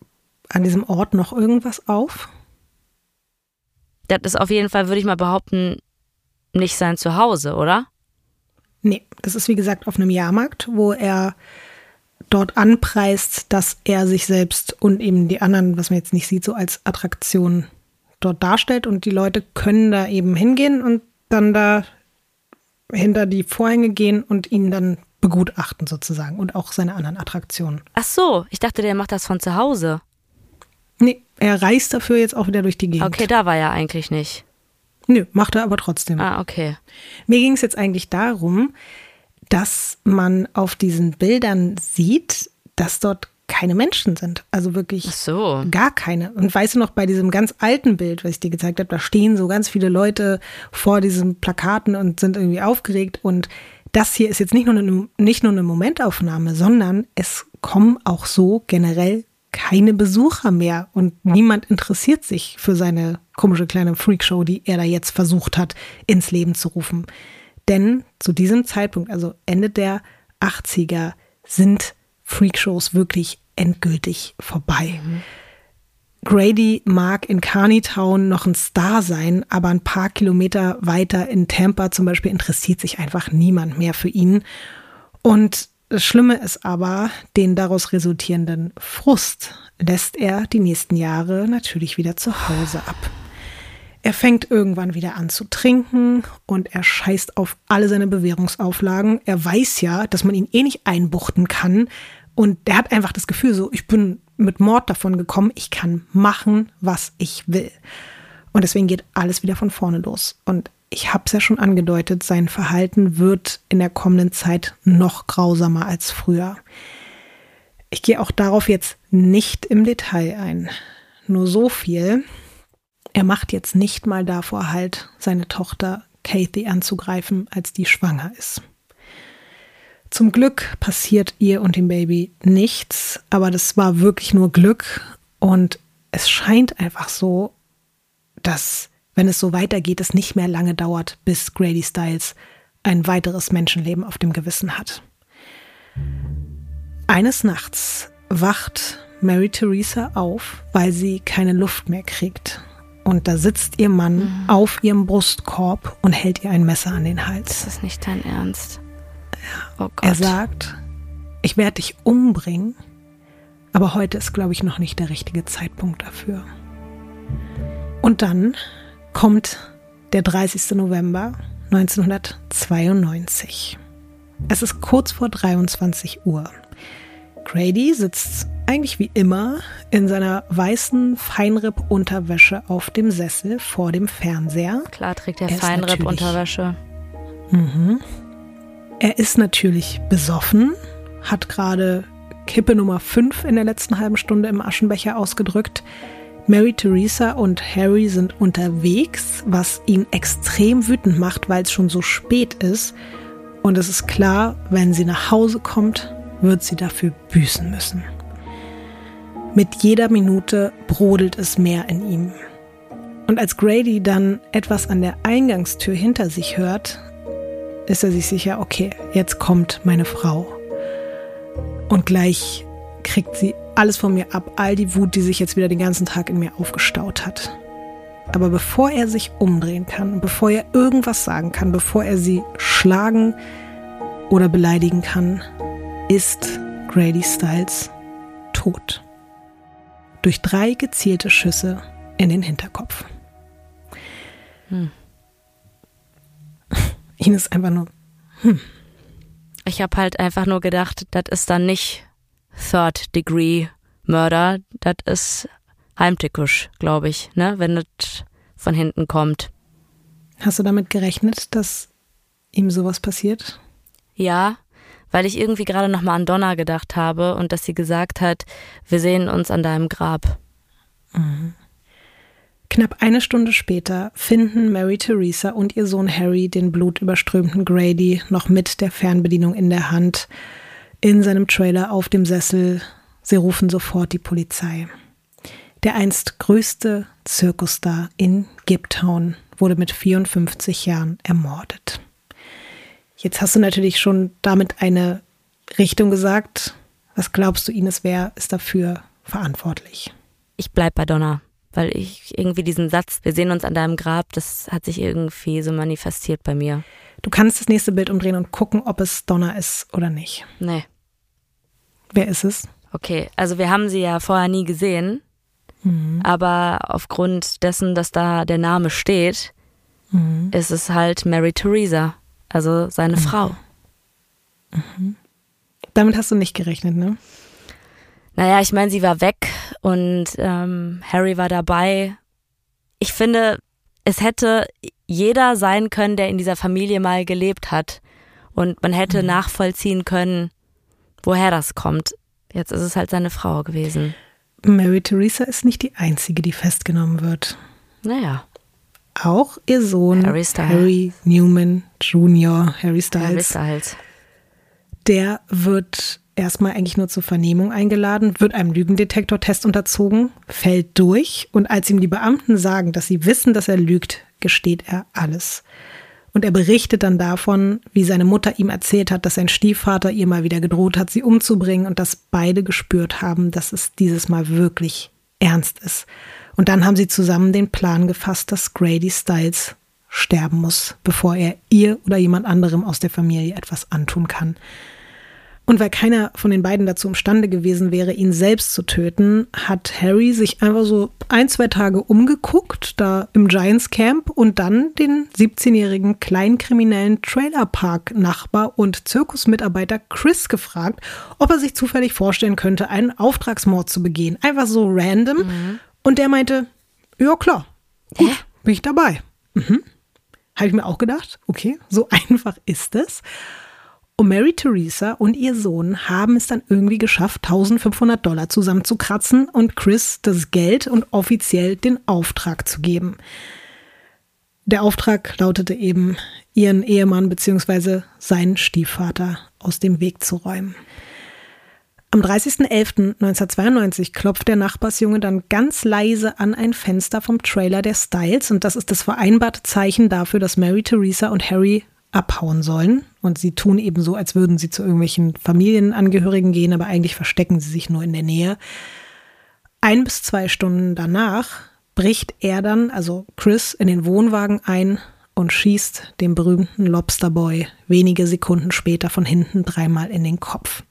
an diesem Ort noch irgendwas auf? Das ist auf jeden Fall, würde ich mal behaupten, nicht sein Zuhause, oder? Nee, das ist wie gesagt auf einem Jahrmarkt, wo er dort anpreist, dass er sich selbst und eben die anderen, was man jetzt nicht sieht, so als Attraktion dort darstellt und die Leute können da eben hingehen und dann da hinter die Vorhänge gehen und ihn dann begutachten sozusagen und auch seine anderen Attraktionen. Ach so, ich dachte, der macht das von zu Hause. Nee, er reist dafür jetzt auch wieder durch die Gegend. Okay, da war er eigentlich nicht. Nö, macht er aber trotzdem. Ah, okay. Mir ging es jetzt eigentlich darum, dass man auf diesen Bildern sieht, dass dort keine Menschen sind. Also wirklich so. gar keine. Und weißt du noch, bei diesem ganz alten Bild, was ich dir gezeigt habe, da stehen so ganz viele Leute vor diesen Plakaten und sind irgendwie aufgeregt. Und das hier ist jetzt nicht nur eine, nicht nur eine Momentaufnahme, sondern es kommen auch so generell keine Besucher mehr und niemand interessiert sich für seine komische kleine Freakshow, die er da jetzt versucht hat, ins Leben zu rufen. Denn zu diesem Zeitpunkt, also Ende der 80er, sind Freakshows wirklich endgültig vorbei. Mhm. Grady mag in Carneytown noch ein Star sein, aber ein paar Kilometer weiter in Tampa zum Beispiel interessiert sich einfach niemand mehr für ihn. Und das Schlimme ist aber, den daraus resultierenden Frust lässt er die nächsten Jahre natürlich wieder zu Hause ab. Er fängt irgendwann wieder an zu trinken und er scheißt auf alle seine Bewährungsauflagen. Er weiß ja, dass man ihn eh nicht einbuchten kann. Und er hat einfach das Gefühl, so, ich bin mit Mord davon gekommen, ich kann machen, was ich will. Und deswegen geht alles wieder von vorne los. Und ich habe es ja schon angedeutet, sein Verhalten wird in der kommenden Zeit noch grausamer als früher. Ich gehe auch darauf jetzt nicht im Detail ein. Nur so viel. Er macht jetzt nicht mal davor halt, seine Tochter Kathy anzugreifen, als die schwanger ist. Zum Glück passiert ihr und dem Baby nichts, aber das war wirklich nur Glück und es scheint einfach so, dass wenn es so weitergeht, es nicht mehr lange dauert, bis Grady Styles ein weiteres Menschenleben auf dem Gewissen hat. Eines Nachts wacht Mary Theresa auf, weil sie keine Luft mehr kriegt. Und da sitzt ihr Mann mhm. auf ihrem Brustkorb und hält ihr ein Messer an den Hals. Das ist nicht dein Ernst. Oh er sagt, ich werde dich umbringen, aber heute ist, glaube ich, noch nicht der richtige Zeitpunkt dafür. Und dann kommt der 30. November 1992. Es ist kurz vor 23 Uhr. Grady sitzt eigentlich wie immer in seiner weißen Feinripp-Unterwäsche auf dem Sessel vor dem Fernseher. Klar trägt er, er Feinripp-Unterwäsche. Mhm. Er ist natürlich besoffen, hat gerade Kippe Nummer 5 in der letzten halben Stunde im Aschenbecher ausgedrückt. Mary Theresa und Harry sind unterwegs, was ihn extrem wütend macht, weil es schon so spät ist. Und es ist klar, wenn sie nach Hause kommt, wird sie dafür büßen müssen. Mit jeder Minute brodelt es mehr in ihm. Und als Grady dann etwas an der Eingangstür hinter sich hört, ist er sich sicher, okay, jetzt kommt meine Frau. Und gleich kriegt sie alles von mir ab, all die Wut, die sich jetzt wieder den ganzen Tag in mir aufgestaut hat. Aber bevor er sich umdrehen kann, bevor er irgendwas sagen kann, bevor er sie schlagen oder beleidigen kann, ist Grady Styles tot. Durch drei gezielte Schüsse in den Hinterkopf. Hm. Ihn ist einfach nur. Hm. Ich habe halt einfach nur gedacht, das ist dann nicht Third Degree Murder, das ist heimtückisch, glaube ich, ne, wenn das von hinten kommt. Hast du damit gerechnet, dass ihm sowas passiert? Ja, weil ich irgendwie gerade nochmal an Donna gedacht habe und dass sie gesagt hat, wir sehen uns an deinem Grab. Mhm. Knapp eine Stunde später finden Mary Theresa und ihr Sohn Harry den blutüberströmten Grady noch mit der Fernbedienung in der Hand in seinem Trailer auf dem Sessel. Sie rufen sofort die Polizei. Der einst größte Zirkusstar in Giptown wurde mit 54 Jahren ermordet. Jetzt hast du natürlich schon damit eine Richtung gesagt. Was glaubst du, Ines, wer ist dafür verantwortlich? Ich bleib bei Donna, weil ich irgendwie diesen Satz, wir sehen uns an deinem Grab, das hat sich irgendwie so manifestiert bei mir. Du kannst das nächste Bild umdrehen und gucken, ob es Donna ist oder nicht. Nee. Wer ist es? Okay, also wir haben sie ja vorher nie gesehen, mhm. aber aufgrund dessen, dass da der Name steht, mhm. ist es halt Mary Theresa, also seine mhm. Frau. Mhm. Damit hast du nicht gerechnet, ne? Naja, ich meine, sie war weg und ähm, Harry war dabei. Ich finde, es hätte jeder sein können, der in dieser Familie mal gelebt hat. Und man hätte mhm. nachvollziehen können, woher das kommt. Jetzt ist es halt seine Frau gewesen. Mary Theresa ist nicht die einzige, die festgenommen wird. Naja. Auch ihr Sohn Harry, Harry Newman Jr., Harry Styles. Harry Styles. Der wird erstmal eigentlich nur zur Vernehmung eingeladen, wird einem Lügendetektortest unterzogen, fällt durch und als ihm die Beamten sagen, dass sie wissen, dass er lügt, gesteht er alles. Und er berichtet dann davon, wie seine Mutter ihm erzählt hat, dass sein Stiefvater ihr mal wieder gedroht hat, sie umzubringen und dass beide gespürt haben, dass es dieses Mal wirklich ernst ist. Und dann haben sie zusammen den Plan gefasst, dass Grady Styles sterben muss, bevor er ihr oder jemand anderem aus der Familie etwas antun kann. Und weil keiner von den beiden dazu imstande gewesen wäre, ihn selbst zu töten, hat Harry sich einfach so ein, zwei Tage umgeguckt, da im Giants Camp und dann den 17-jährigen kleinkriminellen Trailerpark-Nachbar und Zirkusmitarbeiter Chris gefragt, ob er sich zufällig vorstellen könnte, einen Auftragsmord zu begehen. Einfach so random. Mhm. Und der meinte, ja klar, gut, Hä? bin ich dabei. Mhm. Habe ich mir auch gedacht, okay, so einfach ist es. Und Mary Theresa und ihr Sohn haben es dann irgendwie geschafft, 1500 Dollar zusammenzukratzen und Chris das Geld und offiziell den Auftrag zu geben. Der Auftrag lautete eben, ihren Ehemann bzw. seinen Stiefvater aus dem Weg zu räumen. Am 30.11.1992 klopft der Nachbarsjunge dann ganz leise an ein Fenster vom Trailer der Styles und das ist das vereinbarte Zeichen dafür, dass Mary Theresa und Harry abhauen sollen. Und sie tun eben so, als würden sie zu irgendwelchen Familienangehörigen gehen, aber eigentlich verstecken sie sich nur in der Nähe. Ein bis zwei Stunden danach bricht er dann, also Chris, in den Wohnwagen ein und schießt dem berühmten Lobsterboy wenige Sekunden später von hinten dreimal in den Kopf.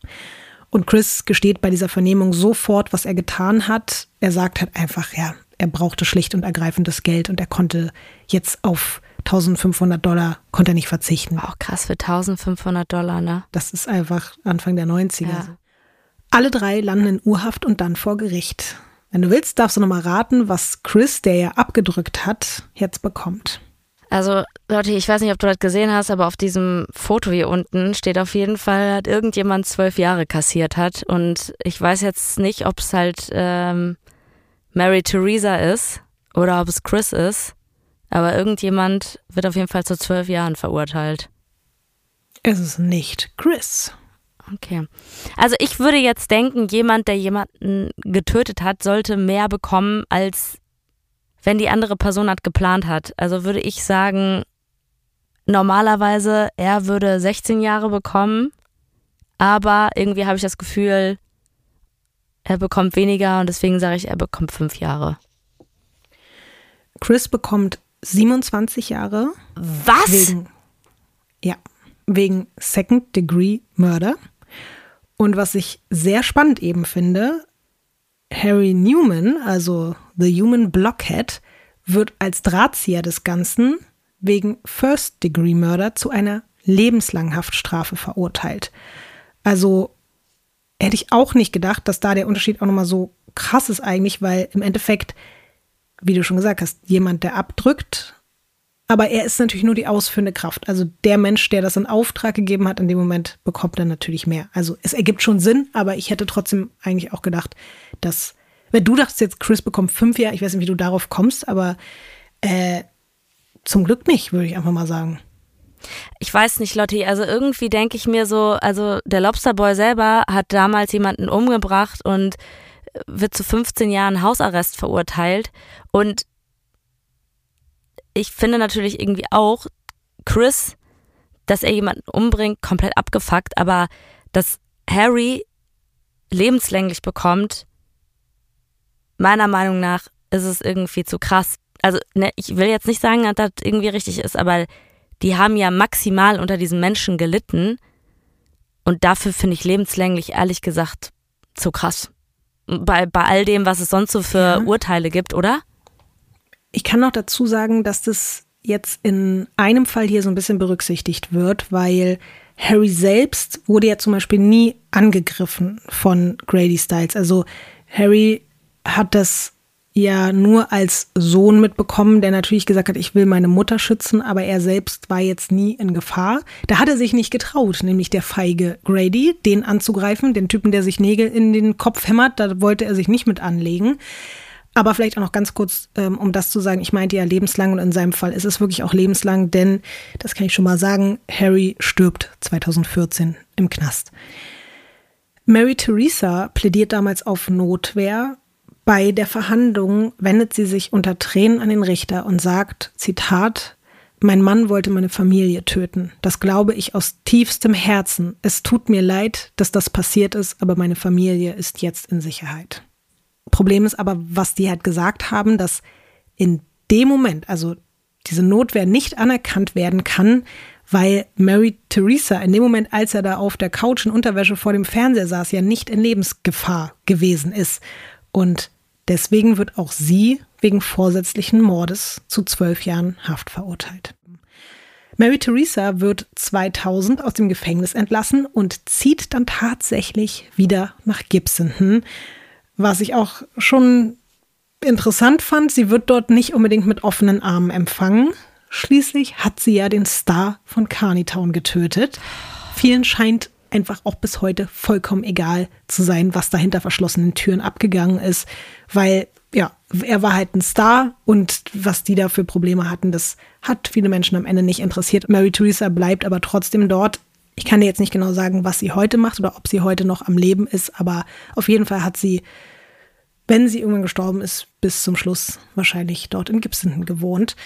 Und Chris gesteht bei dieser Vernehmung sofort, was er getan hat. Er sagt halt einfach, ja, er brauchte schlicht und ergreifend das Geld und er konnte jetzt auf 1500 Dollar konnte er nicht verzichten. Auch krass für 1500 Dollar, ne? Das ist einfach Anfang der 90er. Ja. Alle drei landen in Urhaft und dann vor Gericht. Wenn du willst, darfst du nochmal raten, was Chris, der ja abgedrückt hat, jetzt bekommt. Also, Leute, ich weiß nicht, ob du das gesehen hast, aber auf diesem Foto hier unten steht auf jeden Fall, dass irgendjemand zwölf Jahre kassiert hat. Und ich weiß jetzt nicht, ob es halt ähm, Mary Theresa ist oder ob es Chris ist. Aber irgendjemand wird auf jeden Fall zu zwölf Jahren verurteilt. Es ist nicht Chris. Okay. Also ich würde jetzt denken, jemand, der jemanden getötet hat, sollte mehr bekommen, als wenn die andere Person hat geplant hat. Also würde ich sagen, normalerweise er würde 16 Jahre bekommen, aber irgendwie habe ich das Gefühl, er bekommt weniger und deswegen sage ich, er bekommt fünf Jahre. Chris bekommt 27 Jahre. Was? Wegen, ja, wegen Second Degree Murder. Und was ich sehr spannend eben finde, Harry Newman, also The Human Blockhead, wird als Drahtzieher des Ganzen wegen First Degree Murder zu einer lebenslangen Haftstrafe verurteilt. Also hätte ich auch nicht gedacht, dass da der Unterschied auch nochmal so krass ist eigentlich, weil im Endeffekt wie du schon gesagt hast, jemand, der abdrückt. Aber er ist natürlich nur die ausführende Kraft. Also der Mensch, der das in Auftrag gegeben hat, in dem Moment bekommt er natürlich mehr. Also es ergibt schon Sinn, aber ich hätte trotzdem eigentlich auch gedacht, dass, wenn du dachtest jetzt, Chris bekommt fünf Jahre, ich weiß nicht, wie du darauf kommst, aber äh, zum Glück nicht, würde ich einfach mal sagen. Ich weiß nicht, Lotti, also irgendwie denke ich mir so, also der Lobsterboy selber hat damals jemanden umgebracht und wird zu 15 Jahren Hausarrest verurteilt. Und ich finde natürlich irgendwie auch, Chris, dass er jemanden umbringt, komplett abgefuckt, aber dass Harry lebenslänglich bekommt, meiner Meinung nach ist es irgendwie zu krass. Also, ne, ich will jetzt nicht sagen, dass das irgendwie richtig ist, aber die haben ja maximal unter diesen Menschen gelitten. Und dafür finde ich lebenslänglich, ehrlich gesagt, zu krass. Bei, bei all dem, was es sonst so für ja. Urteile gibt, oder? Ich kann noch dazu sagen, dass das jetzt in einem Fall hier so ein bisschen berücksichtigt wird, weil Harry selbst wurde ja zum Beispiel nie angegriffen von Grady Styles. Also Harry hat das ja nur als Sohn mitbekommen, der natürlich gesagt hat, ich will meine Mutter schützen, aber er selbst war jetzt nie in Gefahr. Da hat er sich nicht getraut, nämlich der feige Grady, den anzugreifen, den Typen, der sich Nägel in den Kopf hämmert, da wollte er sich nicht mit anlegen. Aber vielleicht auch noch ganz kurz, ähm, um das zu sagen, ich meinte ja lebenslang und in seinem Fall ist es wirklich auch lebenslang, denn, das kann ich schon mal sagen, Harry stirbt 2014 im Knast. Mary Theresa plädiert damals auf Notwehr bei der Verhandlung wendet sie sich unter Tränen an den Richter und sagt, Zitat, mein Mann wollte meine Familie töten. Das glaube ich aus tiefstem Herzen. Es tut mir leid, dass das passiert ist, aber meine Familie ist jetzt in Sicherheit. Problem ist aber, was die halt gesagt haben, dass in dem Moment, also diese Notwehr nicht anerkannt werden kann, weil Mary Theresa in dem Moment, als er da auf der Couch in Unterwäsche vor dem Fernseher saß, ja nicht in Lebensgefahr gewesen ist. Und deswegen wird auch sie wegen vorsätzlichen Mordes zu zwölf Jahren Haft verurteilt. Mary Theresa wird 2000 aus dem Gefängnis entlassen und zieht dann tatsächlich wieder nach Gibson. Was ich auch schon interessant fand, sie wird dort nicht unbedingt mit offenen Armen empfangen. Schließlich hat sie ja den Star von Carneytown getötet. Vielen scheint einfach auch bis heute vollkommen egal zu sein, was da hinter verschlossenen Türen abgegangen ist, weil ja, er war halt ein Star und was die da für Probleme hatten, das hat viele Menschen am Ende nicht interessiert. Mary Theresa bleibt aber trotzdem dort. Ich kann dir jetzt nicht genau sagen, was sie heute macht oder ob sie heute noch am Leben ist, aber auf jeden Fall hat sie, wenn sie irgendwann gestorben ist, bis zum Schluss wahrscheinlich dort in Gibson gewohnt.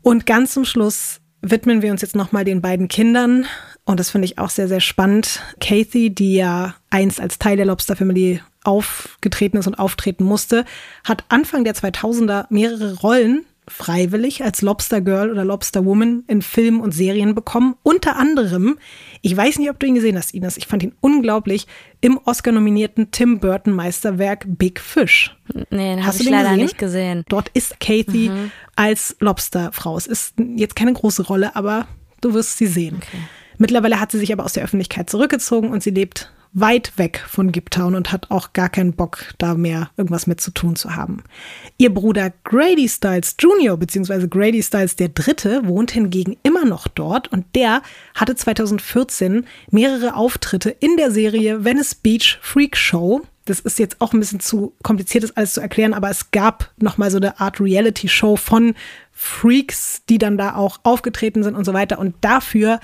Und ganz zum Schluss widmen wir uns jetzt nochmal den beiden Kindern. Und das finde ich auch sehr, sehr spannend. Kathy, die ja einst als Teil der Lobster Family aufgetreten ist und auftreten musste, hat Anfang der 2000er mehrere Rollen freiwillig als Lobster Girl oder Lobster Woman in Filmen und Serien bekommen. Unter anderem, ich weiß nicht, ob du ihn gesehen hast, Ines, ich fand ihn unglaublich, im Oscar-nominierten Tim Burton Meisterwerk Big Fish. Nee, den hast du ich leider gesehen? nicht gesehen. Dort ist Kathy mhm. als Lobsterfrau. Es ist jetzt keine große Rolle, aber du wirst sie sehen. Okay. Mittlerweile hat sie sich aber aus der Öffentlichkeit zurückgezogen und sie lebt weit weg von Giptown und hat auch gar keinen Bock, da mehr irgendwas mit zu tun zu haben. Ihr Bruder Grady Styles Jr., beziehungsweise Grady Styles der Dritte, wohnt hingegen immer noch dort und der hatte 2014 mehrere Auftritte in der Serie Venice Beach Freak Show. Das ist jetzt auch ein bisschen zu kompliziert, das alles zu erklären, aber es gab nochmal so eine Art Reality-Show von Freaks, die dann da auch aufgetreten sind und so weiter. Und dafür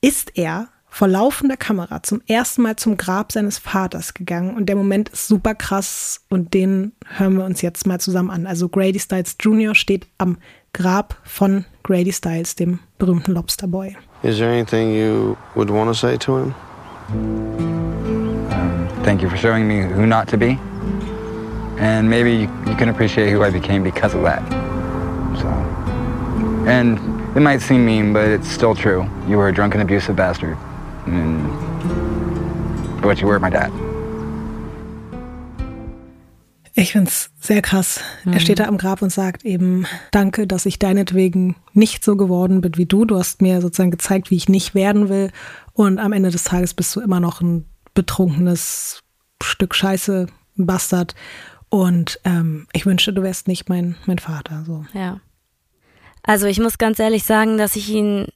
ist er vor laufender Kamera zum ersten Mal zum Grab seines Vaters gegangen und der Moment ist super krass und den hören wir uns jetzt mal zusammen an. Also Grady Styles Jr. steht am Grab von Grady Styles, dem berühmten Lobster Boy. Is there anything you would want to say to him? Um, thank you for showing me who not to be. And maybe you can appreciate who I became because of that. So, and it might seem mean, but it's still true. You were a drunken, abusive bastard. But you were my dad. Ich finde es sehr krass. Mhm. Er steht da am Grab und sagt eben, danke, dass ich deinetwegen nicht so geworden bin wie du. Du hast mir sozusagen gezeigt, wie ich nicht werden will. Und am Ende des Tages bist du immer noch ein betrunkenes Stück Scheiße, ein Bastard. Und ähm, ich wünschte, du wärst nicht mein, mein Vater. So. Ja. Also ich muss ganz ehrlich sagen, dass ich ihn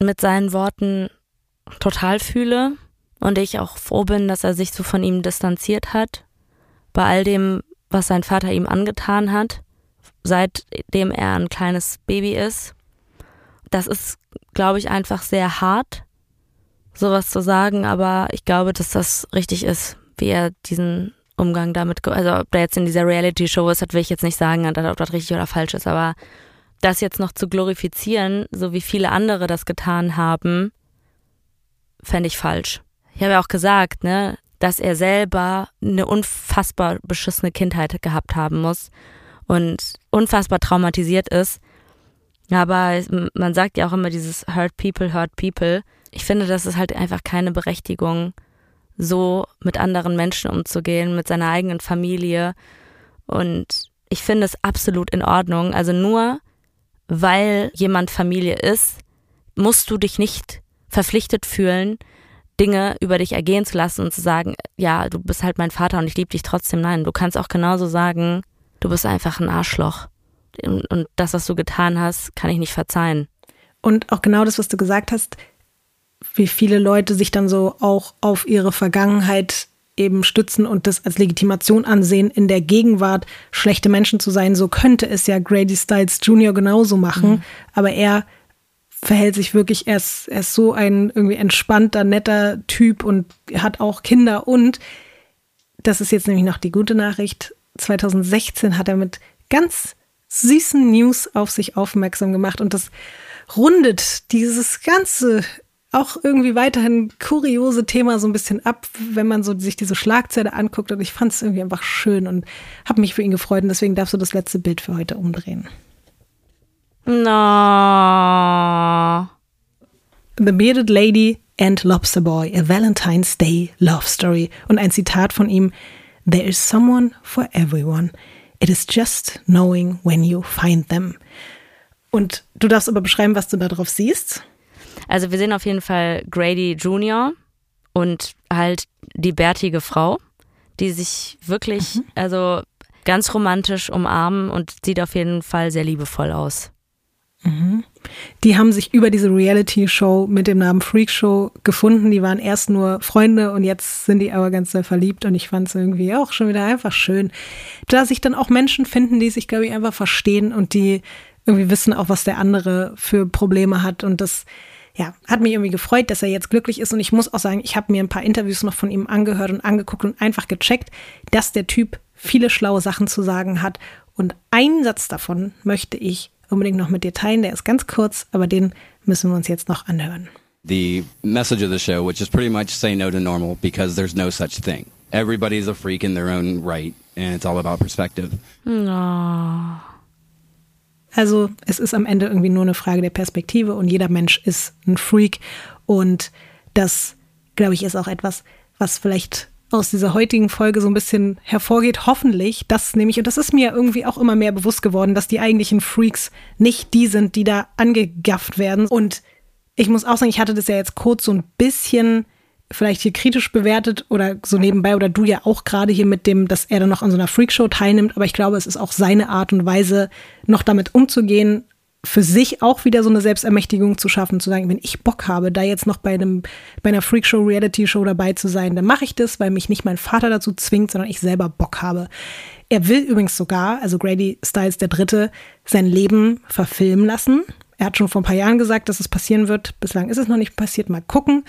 mit seinen Worten total fühle und ich auch froh bin, dass er sich so von ihm distanziert hat, bei all dem, was sein Vater ihm angetan hat, seitdem er ein kleines Baby ist. Das ist, glaube ich, einfach sehr hart, sowas zu sagen, aber ich glaube, dass das richtig ist, wie er diesen Umgang damit, also ob der jetzt in dieser Reality-Show ist, das will ich jetzt nicht sagen, ob das richtig oder falsch ist, aber das jetzt noch zu glorifizieren, so wie viele andere das getan haben, fände ich falsch. Ich habe ja auch gesagt, ne, dass er selber eine unfassbar beschissene Kindheit gehabt haben muss und unfassbar traumatisiert ist. Aber man sagt ja auch immer dieses Hurt People, Hurt People. Ich finde, das ist halt einfach keine Berechtigung, so mit anderen Menschen umzugehen, mit seiner eigenen Familie. Und ich finde es absolut in Ordnung. Also nur weil jemand Familie ist, musst du dich nicht verpflichtet fühlen, Dinge über dich ergehen zu lassen und zu sagen, ja, du bist halt mein Vater und ich liebe dich trotzdem. Nein, du kannst auch genauso sagen, du bist einfach ein Arschloch. Und das, was du getan hast, kann ich nicht verzeihen. Und auch genau das, was du gesagt hast, wie viele Leute sich dann so auch auf ihre Vergangenheit eben stützen und das als Legitimation ansehen, in der Gegenwart schlechte Menschen zu sein. So könnte es ja Grady Styles Jr. genauso machen. Mhm. Aber er verhält sich wirklich, er ist, er ist so ein irgendwie entspannter, netter Typ und hat auch Kinder. Und das ist jetzt nämlich noch die gute Nachricht. 2016 hat er mit ganz süßen News auf sich aufmerksam gemacht und das rundet dieses ganze auch irgendwie weiterhin kuriose Thema so ein bisschen ab, wenn man so sich diese Schlagzeile anguckt. Und ich fand es irgendwie einfach schön und habe mich für ihn gefreut. Und deswegen darfst du das letzte Bild für heute umdrehen. No. The Bearded Lady and Lobster Boy, a Valentine's Day Love Story. Und ein Zitat von ihm: There is someone for everyone. It is just knowing when you find them. Und du darfst aber beschreiben, was du da drauf siehst. Also wir sehen auf jeden Fall Grady Jr. und halt die bärtige Frau, die sich wirklich, mhm. also ganz romantisch umarmen und sieht auf jeden Fall sehr liebevoll aus. Die haben sich über diese Reality-Show mit dem Namen Freak Show gefunden. Die waren erst nur Freunde und jetzt sind die aber ganz sehr verliebt und ich fand es irgendwie auch schon wieder einfach schön, da sich dann auch Menschen finden, die sich, glaube ich, einfach verstehen und die irgendwie wissen auch, was der andere für Probleme hat und das ja, hat mich irgendwie gefreut, dass er jetzt glücklich ist. Und ich muss auch sagen, ich habe mir ein paar Interviews noch von ihm angehört und angeguckt und einfach gecheckt, dass der Typ viele schlaue Sachen zu sagen hat. Und einen Satz davon möchte ich unbedingt noch mit dir teilen. Der ist ganz kurz, aber den müssen wir uns jetzt noch anhören. The message of the show, which is pretty much say no to normal because there's no such thing. Everybody's a freak in their own right, and it's all about perspective. Oh. Also es ist am Ende irgendwie nur eine Frage der Perspektive und jeder Mensch ist ein Freak. Und das, glaube ich, ist auch etwas, was vielleicht aus dieser heutigen Folge so ein bisschen hervorgeht, hoffentlich, dass nämlich, und das ist mir irgendwie auch immer mehr bewusst geworden, dass die eigentlichen Freaks nicht die sind, die da angegafft werden. Und ich muss auch sagen, ich hatte das ja jetzt kurz so ein bisschen vielleicht hier kritisch bewertet oder so nebenbei oder du ja auch gerade hier mit dem, dass er dann noch an so einer Freakshow teilnimmt. Aber ich glaube, es ist auch seine Art und Weise, noch damit umzugehen, für sich auch wieder so eine Selbstermächtigung zu schaffen, zu sagen, wenn ich Bock habe, da jetzt noch bei einem bei einer Freakshow, Reality-Show dabei zu sein, dann mache ich das, weil mich nicht mein Vater dazu zwingt, sondern ich selber Bock habe. Er will übrigens sogar, also Grady Styles der Dritte, sein Leben verfilmen lassen. Er hat schon vor ein paar Jahren gesagt, dass es passieren wird. Bislang ist es noch nicht passiert. Mal gucken.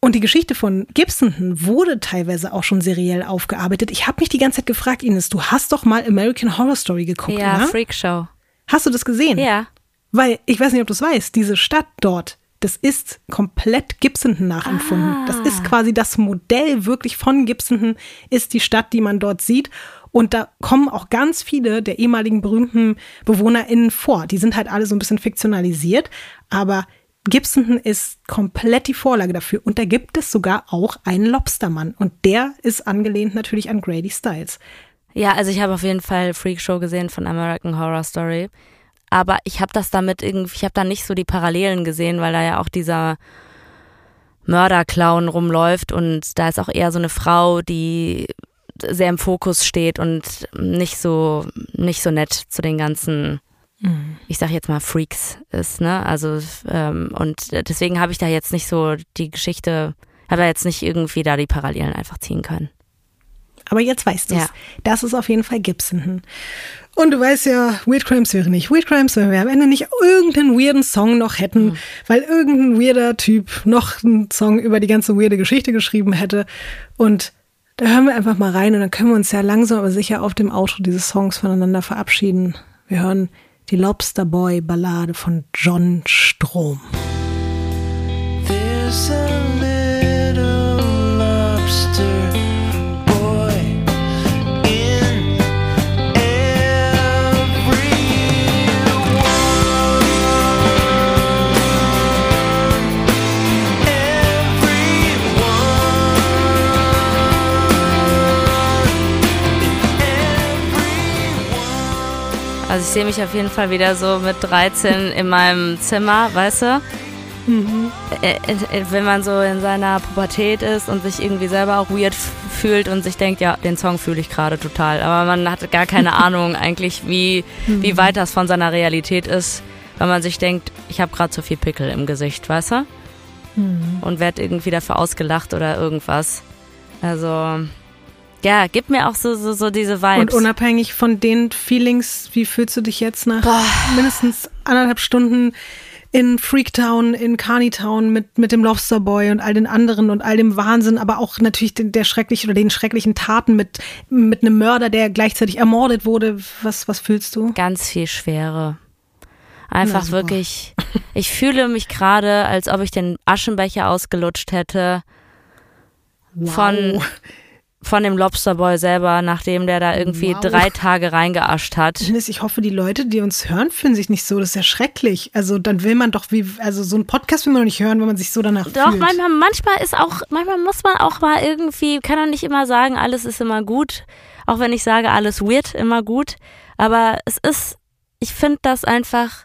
Und die Geschichte von Gibson wurde teilweise auch schon seriell aufgearbeitet. Ich habe mich die ganze Zeit gefragt, Ines, du hast doch mal American Horror Story geguckt, ja, oder? Freak Show. Hast du das gesehen? Ja. Weil, ich weiß nicht, ob du es weißt, diese Stadt dort, das ist komplett Gibson nachempfunden. Ah. Das ist quasi das Modell wirklich von Gibson ist die Stadt, die man dort sieht. Und da kommen auch ganz viele der ehemaligen berühmten BewohnerInnen vor. Die sind halt alle so ein bisschen fiktionalisiert, aber Gibson ist komplett die Vorlage dafür. Und da gibt es sogar auch einen Lobstermann. Und der ist angelehnt natürlich an Grady Styles. Ja, also ich habe auf jeden Fall Freak Show gesehen von American Horror Story. Aber ich habe das damit irgendwie, ich habe da nicht so die Parallelen gesehen, weil da ja auch dieser Mörderclown rumläuft und da ist auch eher so eine Frau, die sehr im Fokus steht und nicht so, nicht so nett zu den ganzen Mhm. ich sag jetzt mal Freaks ist, ne? Also ähm, und deswegen habe ich da jetzt nicht so die Geschichte, habe da jetzt nicht irgendwie da die Parallelen einfach ziehen können. Aber jetzt weißt du es. Ja. Das ist auf jeden Fall Gibson. Und du weißt ja, Weird Crimes wäre nicht Weird Crimes, wenn wir am Ende nicht irgendeinen weirden Song noch hätten, mhm. weil irgendein weirder Typ noch einen Song über die ganze weirde Geschichte geschrieben hätte. Und da hören wir einfach mal rein und dann können wir uns ja langsam aber sicher auf dem Outro dieses Songs voneinander verabschieden. Wir hören die Lobster Boy Ballade von John Strom. There's a Also ich sehe mich auf jeden Fall wieder so mit 13 in meinem Zimmer, weißt du? Äh, äh, Wenn man so in seiner Pubertät ist und sich irgendwie selber auch weird fühlt und sich denkt, ja, den Song fühle ich gerade total. Aber man hat gar keine Ahnung eigentlich, wie, wie weit das von seiner Realität ist, weil man sich denkt, ich habe gerade zu viel Pickel im Gesicht, weißt du? Und werd irgendwie dafür ausgelacht oder irgendwas. Also, ja, gib mir auch so, so, so diese Vibes. Und unabhängig von den Feelings, wie fühlst du dich jetzt nach mindestens anderthalb Stunden in Freaktown, in Carneytown mit, mit dem Lobster Boy und all den anderen und all dem Wahnsinn, aber auch natürlich den, der schrecklichen oder den schrecklichen Taten mit, mit einem Mörder, der gleichzeitig ermordet wurde. Was, was fühlst du? ganz viel Schwere. Einfach super. wirklich. Ich fühle mich gerade, als ob ich den Aschenbecher ausgelutscht hätte von, von dem Lobsterboy selber, nachdem der da irgendwie Wow. drei Tage reingeascht hat. Dennis, ich hoffe, die Leute, die uns hören, fühlen sich nicht so. Das ist ja schrecklich. Also dann will man doch wie, also so ein Podcast will man doch nicht hören, wenn man sich so danach Doch, fühlt. manchmal, manchmal ist auch, manchmal muss man auch mal irgendwie, kann doch nicht immer sagen, alles ist immer gut. Auch wenn ich sage, alles weird, immer gut. Aber es ist, ich finde das einfach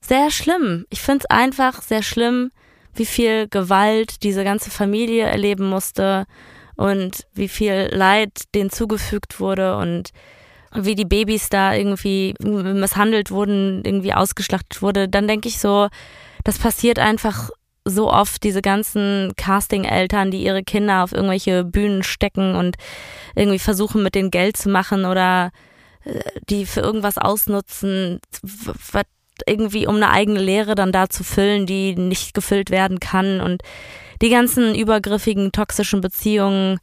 sehr schlimm. Ich finde es einfach sehr schlimm, wie viel Gewalt diese ganze Familie erleben musste und wie viel Leid denen zugefügt wurde und wie die Babys da irgendwie misshandelt wurden, irgendwie ausgeschlachtet wurde, dann denke ich so, das passiert einfach so oft, diese ganzen Casting-Eltern, die ihre Kinder auf irgendwelche Bühnen stecken und irgendwie versuchen, mit denen Geld zu machen oder äh, die für irgendwas ausnutzen, irgendwie um eine eigene Lehre dann da zu füllen, die nicht gefüllt werden kann und die ganzen übergriffigen, toxischen Beziehungen.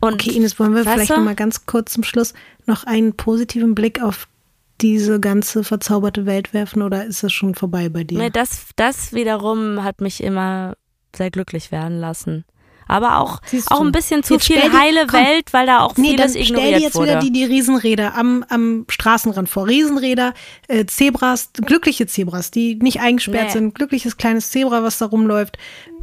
Und Okay, Ines, wollen wir vielleicht du? noch mal ganz kurz zum Schluss noch einen positiven Blick auf diese ganze verzauberte Welt werfen oder ist es schon vorbei bei dir? Nee, das, das wiederum hat mich immer sehr glücklich werden lassen. Aber auch, Siehst auch ein bisschen zu viel dir- heile komm. Welt, weil da auch Nee, vieles stell dir ignoriert jetzt wurde. wieder die, die Riesenräder am, am Straßenrand vor. Riesenräder, äh, Zebras, glückliche Zebras, die nicht eingesperrt Nee. sind. Glückliches kleines Zebra, was da rumläuft.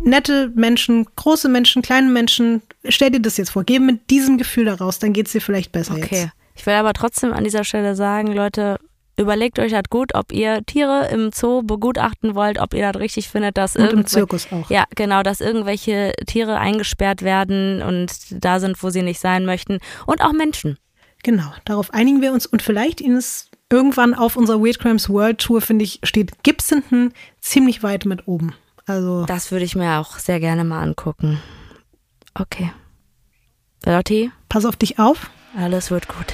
Nette Menschen, große Menschen, kleine Menschen. Stell dir das jetzt vor. Geh mit diesem Gefühl da raus, dann geht's dir vielleicht besser Okay. jetzt. Ich will aber trotzdem an dieser Stelle sagen, Leute, überlegt euch halt gut, ob ihr Tiere im Zoo begutachten wollt, ob ihr das richtig findet, dass Und im Zirkus auch. Ja, genau, dass irgendwelche Tiere eingesperrt werden und da sind, wo sie nicht sein möchten. Und auch Menschen. Genau, darauf einigen wir uns und vielleicht Ines irgendwann auf unserer Weird Crimes World Tour, finde ich, steht Gibsonton ziemlich weit mit oben. Also, Das würde ich mir auch sehr gerne mal angucken. Okay. Lotti, pass auf dich auf. alles wird gut.